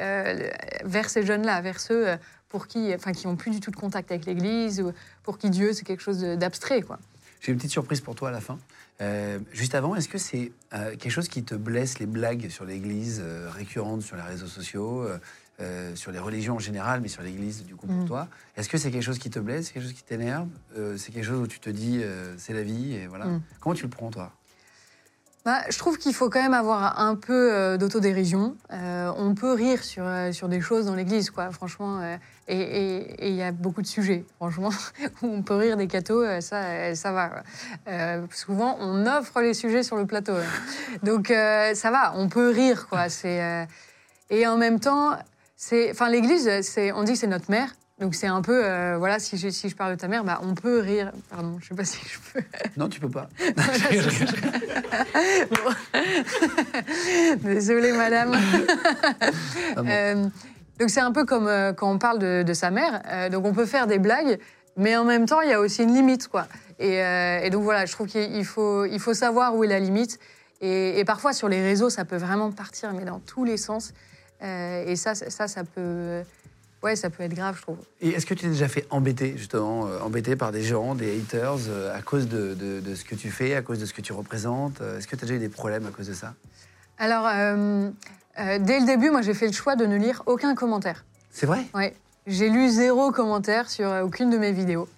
vers ces jeunes-là, vers ceux pour qui, enfin, qui ont plus du tout de contact avec l'Église, ou pour qui Dieu, c'est quelque chose d'abstrait, quoi. J'ai une petite surprise pour toi à la fin. Euh, juste avant, est-ce que c'est euh, quelque chose qui te blesse, les blagues sur l'Église euh, récurrentes sur les réseaux sociaux, sur les religions en général, mais sur l'Église du coup pour Mm. toi? Est-ce que c'est quelque chose qui te blesse, quelque chose qui t'énerve? C'est quelque chose où tu te dis c'est la vie et voilà. Mm. Comment tu le prends toi? Bah, je trouve qu'il faut quand même avoir un peu d'autodérision. On peut rire sur, sur des choses dans l'Église, quoi, franchement. Et il y a beaucoup de sujets, franchement, où on peut rire des cathos, euh, ça, euh, ça va. Euh, souvent, on offre les sujets sur le plateau. ouais. Donc, euh, ça va, on peut rire, quoi. C'est, euh, et en même temps, c'est, enfin, l'Église, c'est, on dit que c'est notre mère. Donc, c'est un peu, voilà, si je, si je parle de ta mère, bah, on peut rire. Pardon, je sais pas si je peux. Non, tu peux pas. Désolée, madame. Ah bon. Donc c'est un peu comme euh, quand on parle de, de sa mère. Euh, donc on peut faire des blagues, mais en même temps, il y a aussi une limite, quoi. Et, euh, et donc voilà, je trouve qu'il faut, il faut savoir où est la limite. Et, et parfois sur les réseaux, ça peut vraiment partir, mais dans tous les sens. Et ça, ça, ça peut, ouais, ça peut être grave, je trouve. Et est-ce que tu t'es déjà fait embêter, justement, euh, embêter par des gens, des haters, euh, à cause de, de- de ce que tu fais, à cause de ce que tu représentes? Est-ce que tu as déjà eu des problèmes à cause de ça? Alors, euh, euh, dès le début, moi, j'ai fait le choix de ne lire aucun commentaire. C'est vrai? Ouais, j'ai lu zéro commentaire sur euh, aucune de mes vidéos.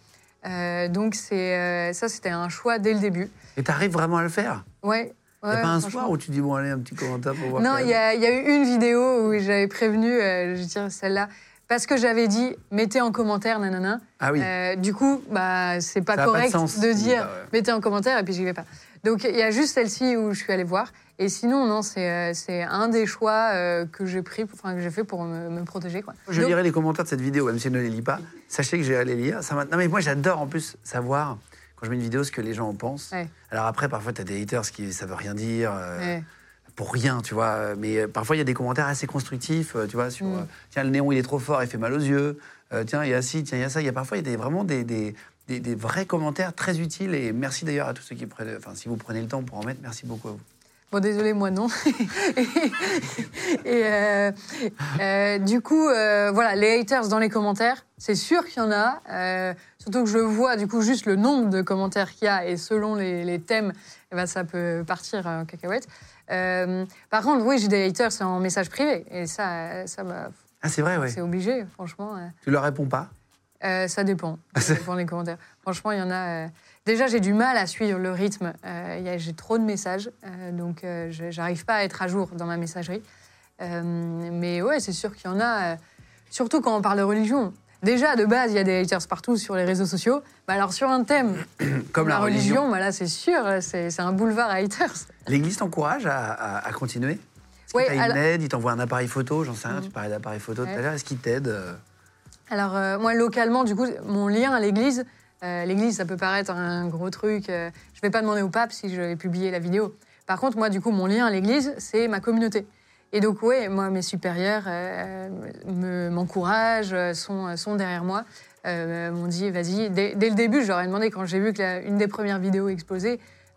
Euh, donc c'est ça, c'était un choix dès le début. Et t'arrives vraiment à le faire? Ouais. Il n'y a ouais, pas un soir où tu dis, bon, allez, un petit commentaire pour voir Non, il y, a il y a eu une vidéo où j'avais prévenu, euh, je dirais celle-là, parce que j'avais dit mettez en commentaire, nanana. Ah oui. Euh, du coup, bah, c'est pas Ça a pas de correct de dire Bah ouais. mettez en commentaire et puis j'y vais pas. Donc il y a juste celle-ci où je suis allée voir. Et sinon, non, c'est euh, un des choix euh, que j'ai pris, enfin que j'ai fait pour me, me protéger. Quoi. Je Donc- lirai les commentaires de cette vidéo, même si je ne les lis pas. Sachez que j'ai à les lire. Ça non, mais moi, j'adore en plus savoir, quand je mets une vidéo, ce que les gens en pensent. Ouais. Alors après, parfois, tu as des haters qui ça veut rien dire, euh, Ouais. pour rien, tu vois. Mais parfois, il y a des commentaires assez constructifs, tu vois, sur Mm. tiens, le néon, il est trop fort, il fait mal aux yeux. Euh, tiens, il y a ci, tiens, il y a ça. Il y a parfois, il y a des- vraiment des, des, des- des vrais commentaires très utiles. Et merci d'ailleurs à tous ceux qui prennent, enfin, si vous prenez le temps pour en mettre, merci beaucoup à vous. Bon, désolé, moi non. et euh, euh, du coup, euh, voilà, les haters dans les commentaires, c'est sûr qu'il y en a. surtout que je vois du coup juste le nombre de commentaires qu'il y a et selon les, les thèmes, eh ben, ça peut partir en cacahuète. Par contre, oui, j'ai des haters en message privé et ça, ça bah, Ah, c'est vrai, ouais. c'est obligé, franchement. Tu leur réponds pas? Ça dépend. Ça dépend des commentaires. Franchement, il y en a. Déjà, j'ai du mal à suivre le rythme. Euh, j'ai trop de messages, euh, donc euh, j'arrive pas à être à jour dans ma messagerie. Euh, mais ouais, c'est sûr qu'il y en a. surtout quand on parle de religion. Déjà, de base, il y a des haters partout sur les réseaux sociaux. Bah alors, sur un thème Comme la, religion. bah là, c'est sûr, c'est un boulevard à haters. L'Église t'encourage à, à- à continuer? Est-ce aide? Il t'envoie un appareil photo, j'en sais rien, Mhm. tu parlais d'appareil photo tout Ouais. à l'heure. Est-ce qu'il t'aide Alors, moi, localement, du coup, mon lien à l'église, euh, l'église, ça peut paraître un gros truc. euh, je vais pas demander au pape si je vais publier la vidéo. Par contre, moi, du coup, mon lien à l'église, c'est ma communauté. Et donc, oui, moi, mes supérieurs euh, me- m'encouragent, sont, derrière moi, m'ont dit, vas-y. Dès, le début, ai demandé, quand j'ai vu que la- une des premières vidéos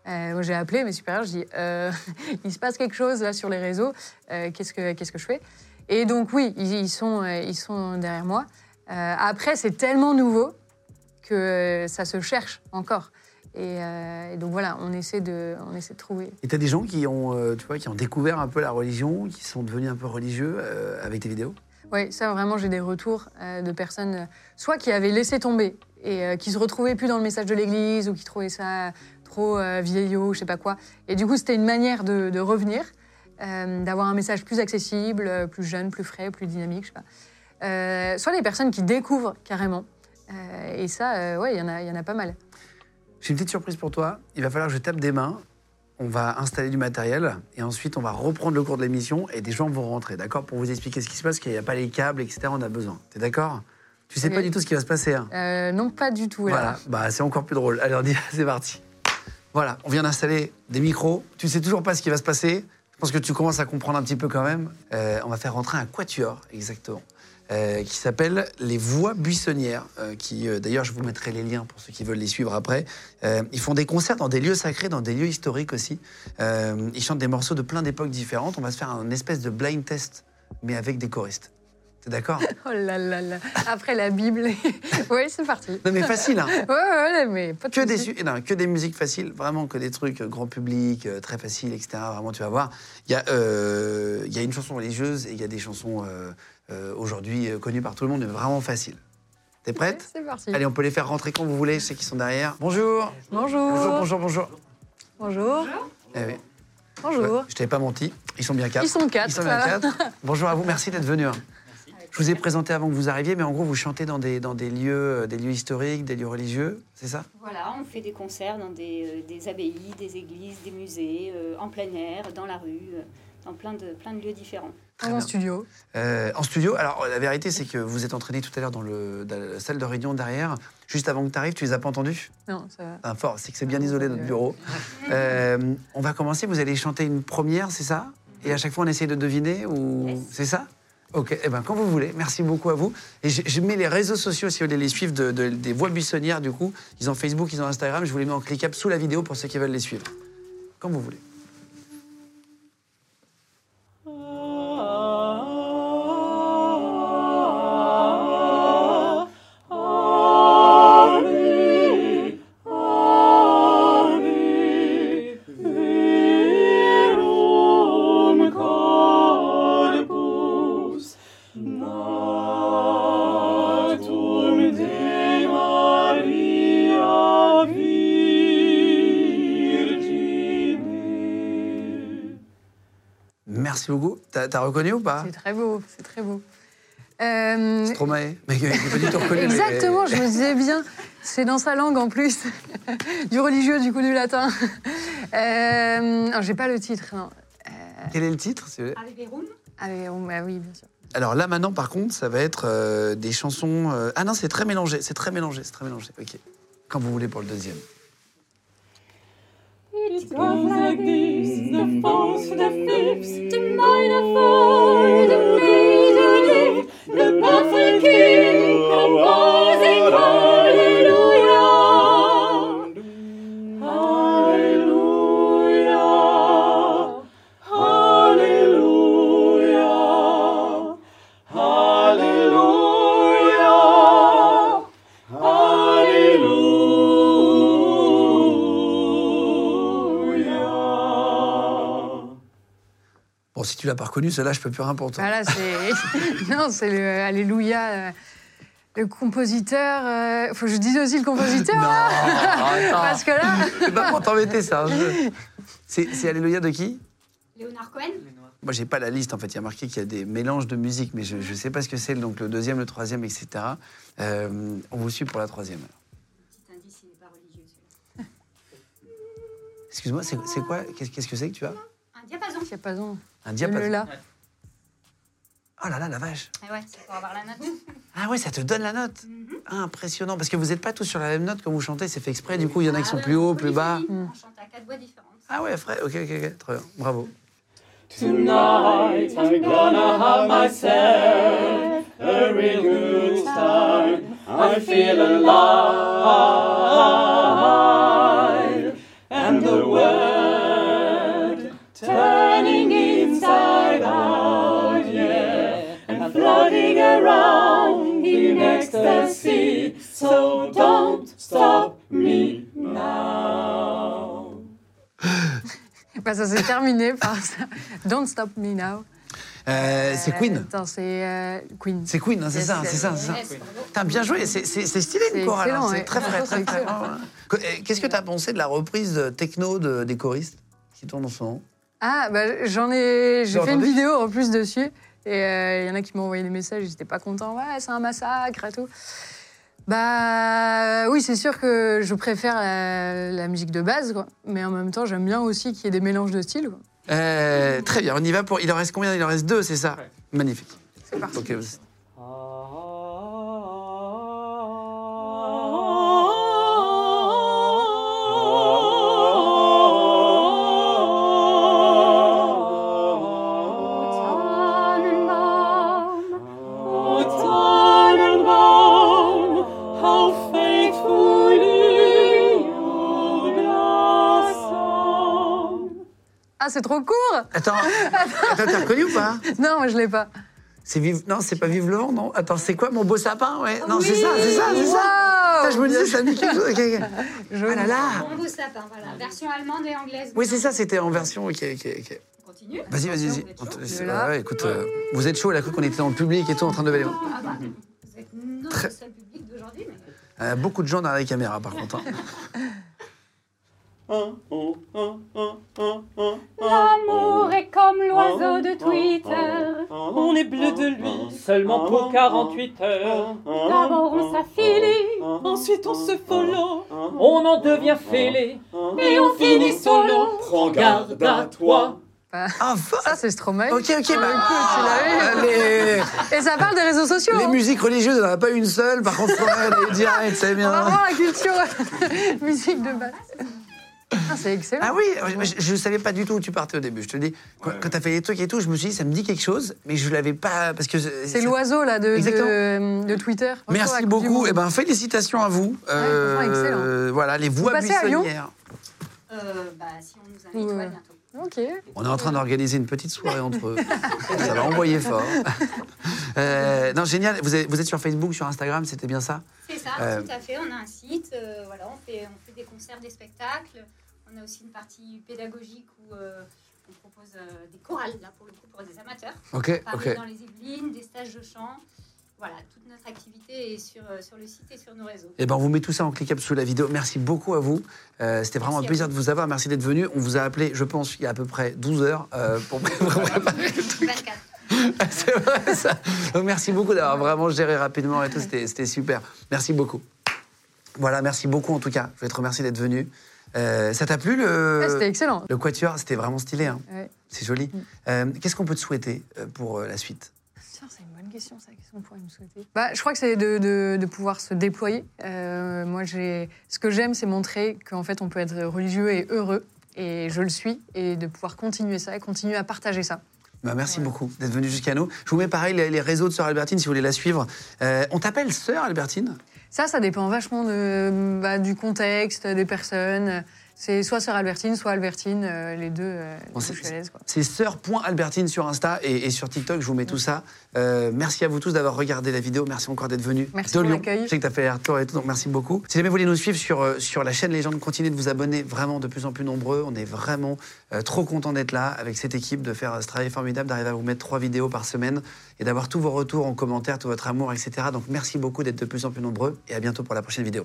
moi, j'ai appelé mes supérieurs, je dis, il se passe quelque chose là sur les réseaux, qu'est-ce que je fais? Et donc, oui, ils, sont, derrière moi. Après, c'est tellement nouveau que ça se cherche encore. Et, euh, et donc voilà, on essaie de, on essaie de trouver. Et t'as des gens qui ont, euh, tu vois, qui ont découvert un peu la religion, qui sont devenus un peu religieux euh, avec tes vidéos? Oui, ça vraiment, j'ai des retours de personnes, soit qui avaient laissé tomber et qui se retrouvaient plus dans le message de l'Église ou qui trouvaient ça trop vieillot, je sais pas quoi. Et du coup, c'était une manière de, de revenir, d'avoir un message plus accessible, plus jeune, plus frais, plus dynamique, je sais pas. Soit des personnes qui découvrent carrément. Euh, et ça, euh, ouais, il y en a, il y en a pas mal. J'ai une petite surprise pour toi. Il va falloir que je tape des mains. On va installer du matériel et ensuite on va reprendre le cours de l'émission et des gens vont rentrer, d'accord? Pour vous expliquer ce qui se passe, qu'il n'y a pas les câbles, etc. On a besoin. T'es d'accord? Tu sais pas du tout ce qui va se passer. hein Euh, non, pas du tout. Voilà, là. bah, c'est encore plus drôle. Allez, on dit, c'est parti. Voilà, on vient d'installer des micros. Tu sais toujours pas ce qui va se passer. Je pense que tu commences à comprendre un petit peu quand même. Euh, on va faire rentrer un quatuor, exactement. Euh, qui s'appelle Les Voix Buissonnières, euh, qui euh, d'ailleurs je vous mettrai les liens pour ceux qui veulent les suivre après. Ils font des concerts dans des lieux sacrés, dans des lieux historiques aussi. Ils chantent des morceaux de plein d'époques différentes. On va se faire un espèce de blind test, mais avec des choristes. T'es d'accord? Oh là là là. Après la Bible. oui, c'est parti. Non mais facile, hein Ouais, ouais, mais pas de que des, soucis. su- non, que des musiques faciles, vraiment que des trucs grand public, très faciles, etc. Vraiment, tu vas voir. Il y, a, euh, il y a une chanson religieuse et il y a des chansons euh, euh, aujourd'hui euh, connues par tout le monde, mais vraiment faciles. T'es prête C'est parti. Allez, on peut les faire rentrer quand vous voulez, je sais qu'ils sont derrière. Bonjour Bonjour. Bonjour, bonjour, bonjour. Bonjour. Eh oui. Bonjour. Ouais, je t'avais pas menti, ils sont bien quatre. Ils sont quatre, Ils sont bien quatre. Bonjour à vous, merci d'être venus. hein. Je vous ai présenté avant que vous arriviez, mais en gros, vous chantez dans des, dans des, lieux, euh, des lieux historiques, des lieux religieux, c'est ça? Voilà, on fait des concerts dans des, des abbayes, des églises, des musées, euh, en plein air, dans la rue, euh, dans plein de, plein de lieux différents. Très En bien. studio. Euh, en studio, alors la vérité, c'est que vous êtes entraîné tout à l'heure dans, le- dans la salle de réunion derrière. Juste avant que tu arrives, tu les as pas entendus? Non, ça va. Enfin, fort, c'est que c'est bien isolé notre bureau. Euh, on va commencer, vous allez chanter une première, c'est ça? Et à chaque fois, on essaye de deviner ou Yes. C'est ça? Ok, eh ben, quand vous voulez. Merci beaucoup à vous. Et je, je mets les réseaux sociaux, si vous voulez les suivre, de- de- des voix buissonnières, du coup. Ils ont Facebook, ils ont Instagram. Je vous les mets en cliquable sous la vidéo pour ceux qui veulent les suivre. Quand vous voulez. T'as as reconnu ou pas? C'est très beau, c'est très beau. Euh, Stromae. Mais j'ai pas du tout reconnu. mais- exactement, je me disais bien. C'est dans sa langue en plus. du religieux, du coup, du latin. Euh, non, j'ai pas le titre, non. Quel est le titre s'il vous plaît Ave Verum, Ah, mais, oh, bah oui, bien sûr. Alors là, maintenant, par contre, ça va être euh, des chansons. euh, Ah non, c'est très mélangé. C'est très mélangé. C'est très mélangé. Ok. Quand vous voulez pour le deuxième. It goes like this, the fourth, the fifth, the minor four, the major lift, the perfect king, composing hallelujah. Tu l'as pas reconnu, celle-là, je peux plus rien pour toi. Voilà, c'est. non, c'est le Alléluia. euh, Le compositeur. euh, Faut que je dise aussi le compositeur. Non, là. Parce que là. C'est pas pour t'embêter, c'est un jeu. C'est Alléluia de qui? Léonard Cohen, Moi, j'ai pas la liste. En fait, il y a marqué qu'il y a des mélanges de musique, mais je ne sais pas ce que c'est. Donc le deuxième, le troisième, etc. Euh, on vous suit pour la troisième. petit indice, il n'est pas religieux celui-là. Excuse-moi, c'est quoi? Qu'est-ce que c'est que tu as? Diapason. Diapason. Un Le diapason. là. Oh là là, la vache. Ah ouais, c'est pour avoir la note. Ah ouais, ça te donne la note. Ah, impressionnant. Parce que vous n'êtes pas tous sur la même note quand vous chantez. C'est fait exprès. Du coup, il y en a qui Ah sont ouais, plus hauts, on plus bas. polyphonie, On chante à quatre voix différentes. Ah ouais, frère. Ok, ok, ok. Très bien. Bravo. Tonight I'm gonna have myself a real good time. I feel alive, and the world floating around in ecstasy. So don't stop me now. Bah, ça s'est terminé par ça. Don't Stop Me Now. Euh, c'est Queen. Attends, c'est euh, Queen. C'est Queen, hein, c'est Yes, ça, c'est ça, c'est ça. T'as bien joué, c'est stylé une C'est chorale, hein, c'est très frais, Franchement, très. Que- eh, Qu'est-ce que t'as pensé de la reprise de techno de- des choristes qui tournent en ce moment? Ah, bah, j'en ai. J'ai fait une vidéo en plus dessus. Et euh, il y en a qui m'ont envoyé des messages, ils n'étaient pas contents. Ouais, c'est un massacre et tout. Bah oui, c'est sûr que je préfère la, la musique de base, quoi. Mais en même temps, j'aime bien aussi qu'il y ait des mélanges de styles. quoi. Euh, Très bien, on y va pour. Il en reste combien? Il en reste deux, c'est ça? Magnifique. C'est parti. Ok, c'est trop court Attends, attends, t'as reconnu ou pas Non, moi, je l'ai pas. C'est vive. Non, c'est pas vive le vent, non. Attends, c'est quoi mon beau sapin Ouais. Non, c'est ça, c'est ça, c'est ça. Je me disais, ça me dit quelque chose. Ok, ok. Joli. Ah là là. Bon beau sapin, voilà. Version allemande et anglaise. Oui, c'est ça, c'était en version. Ok, ok, ok. Vas-y, vas-y, vas-y. Ouais, écoute, euh, vous êtes chaud, elle a cru qu'on était dans le public et tout en train de lever les mains. Ah bah, vous êtes notre seul public d'aujourd'hui, mais... Euh, beaucoup de gens derrière les caméras, par contre. hein. L'amour est comme l'oiseau de Twitter. On est bleu de lui seulement pour 48 heures. D'abord on s'affilie, Ensuite on se follow, on en devient fêlé et on finit solo. Prends garde à toi. Ah, va- Ça, c'est Stromae. Ok, ok, bah. tu l'as les, Et ça parle des réseaux sociaux. les hein. musiques religieuses, il n'y en a pas une seule. Par contre, Stromae, elle est direct, c'est On va bien. voir la culture musique de base. Ah, c'est excellent. Ah oui, je ne savais pas du tout où tu partais au début. Je te dis, quand, quand tu as fait les trucs et tout, je me suis dit, ça me dit quelque chose, mais je ne l'avais pas. Parce que C'est l'oiseau là de, Exactement. de, de Twitter. Merci beaucoup. Eh ben, félicitations à vous. Euh, excellent. Voilà, les voix passez à Lyon buissonnières. euh, bah, si on nous invite, Ouais. ouais, bientôt. On est en train d'organiser une petite soirée entre eux. Ça va envoyer fort. Euh, non, génial. Vous êtes, vous êtes sur Facebook, sur Instagram, c'était bien ça? C'est ça, Euh, tout à fait. On a un site, euh, voilà, on fait, on fait des concerts, des spectacles. On a aussi une partie pédagogique où euh, on propose euh, des chorales, là pour le coup, pour des amateurs. Ok, ok. dans les Yvelines, des stages de chant. Voilà, toute notre activité est sur, euh, sur le site et sur nos réseaux. Eh ben, on vous met tout ça en cliquable sous la vidéo. Merci beaucoup à vous. Euh, C'était vraiment Merci un plaisir de vous avoir. Merci d'être venu. On vous a appelé, je pense, il y a à peu près 12 heures euh, pour pour préparer le truc. 24. C'est vrai ça. Donc merci beaucoup d'avoir vraiment géré rapidement et tout. C'était super. Merci beaucoup. Voilà, merci beaucoup en tout cas. Je vais te remercier d'être venu. Euh, ça t'a plu le, Ouais, C'était excellent. le quatuor? C'était vraiment stylé. Hein. Ouais. C'est joli. Euh, Qu'est-ce qu'on peut te souhaiter euh, pour la suite? C'est une bonne question, ça. Qu'est-ce qu'on pourrait me souhaiter? Bah, Je crois que c'est de, de- de pouvoir se déployer. Euh, moi, j'ai, ce que j'aime, c'est montrer qu'en fait, on peut être religieux et heureux. Et je le suis. Et de pouvoir continuer ça et continuer à partager ça. Bah, merci Ouais. beaucoup d'être venu jusqu'à nous. Je vous mets pareil les, les réseaux de Sœur Albertine si vous voulez la suivre. Euh, on t'appelle Sœur Albertine? Ça, ça dépend vachement de, bah, du contexte, des personnes. C'est soit Sœur Albertine, soit Albertine, euh, les deux, euh, les Bon, deux, c'est- sœur.albertine sur Insta et, et sur TikTok. Je vous mets tout ça. Euh, merci à vous tous d'avoir regardé la vidéo. Merci encore d'être venus Merci de pour Lyon. l'accueil. Je sais que tu as fait un retour et tout, donc merci beaucoup. Si jamais vous voulez nous suivre sur, euh, sur la chaîne Légende, continuez de vous abonner vraiment de plus en plus nombreux. On est vraiment trop content d'être là avec cette équipe, de faire ce travail formidable, d'arriver à vous mettre trois vidéos par semaine et d'avoir tous vos retours en commentaire, tout votre amour, etc. Donc merci beaucoup d'être de plus en plus nombreux et à bientôt pour la prochaine vidéo.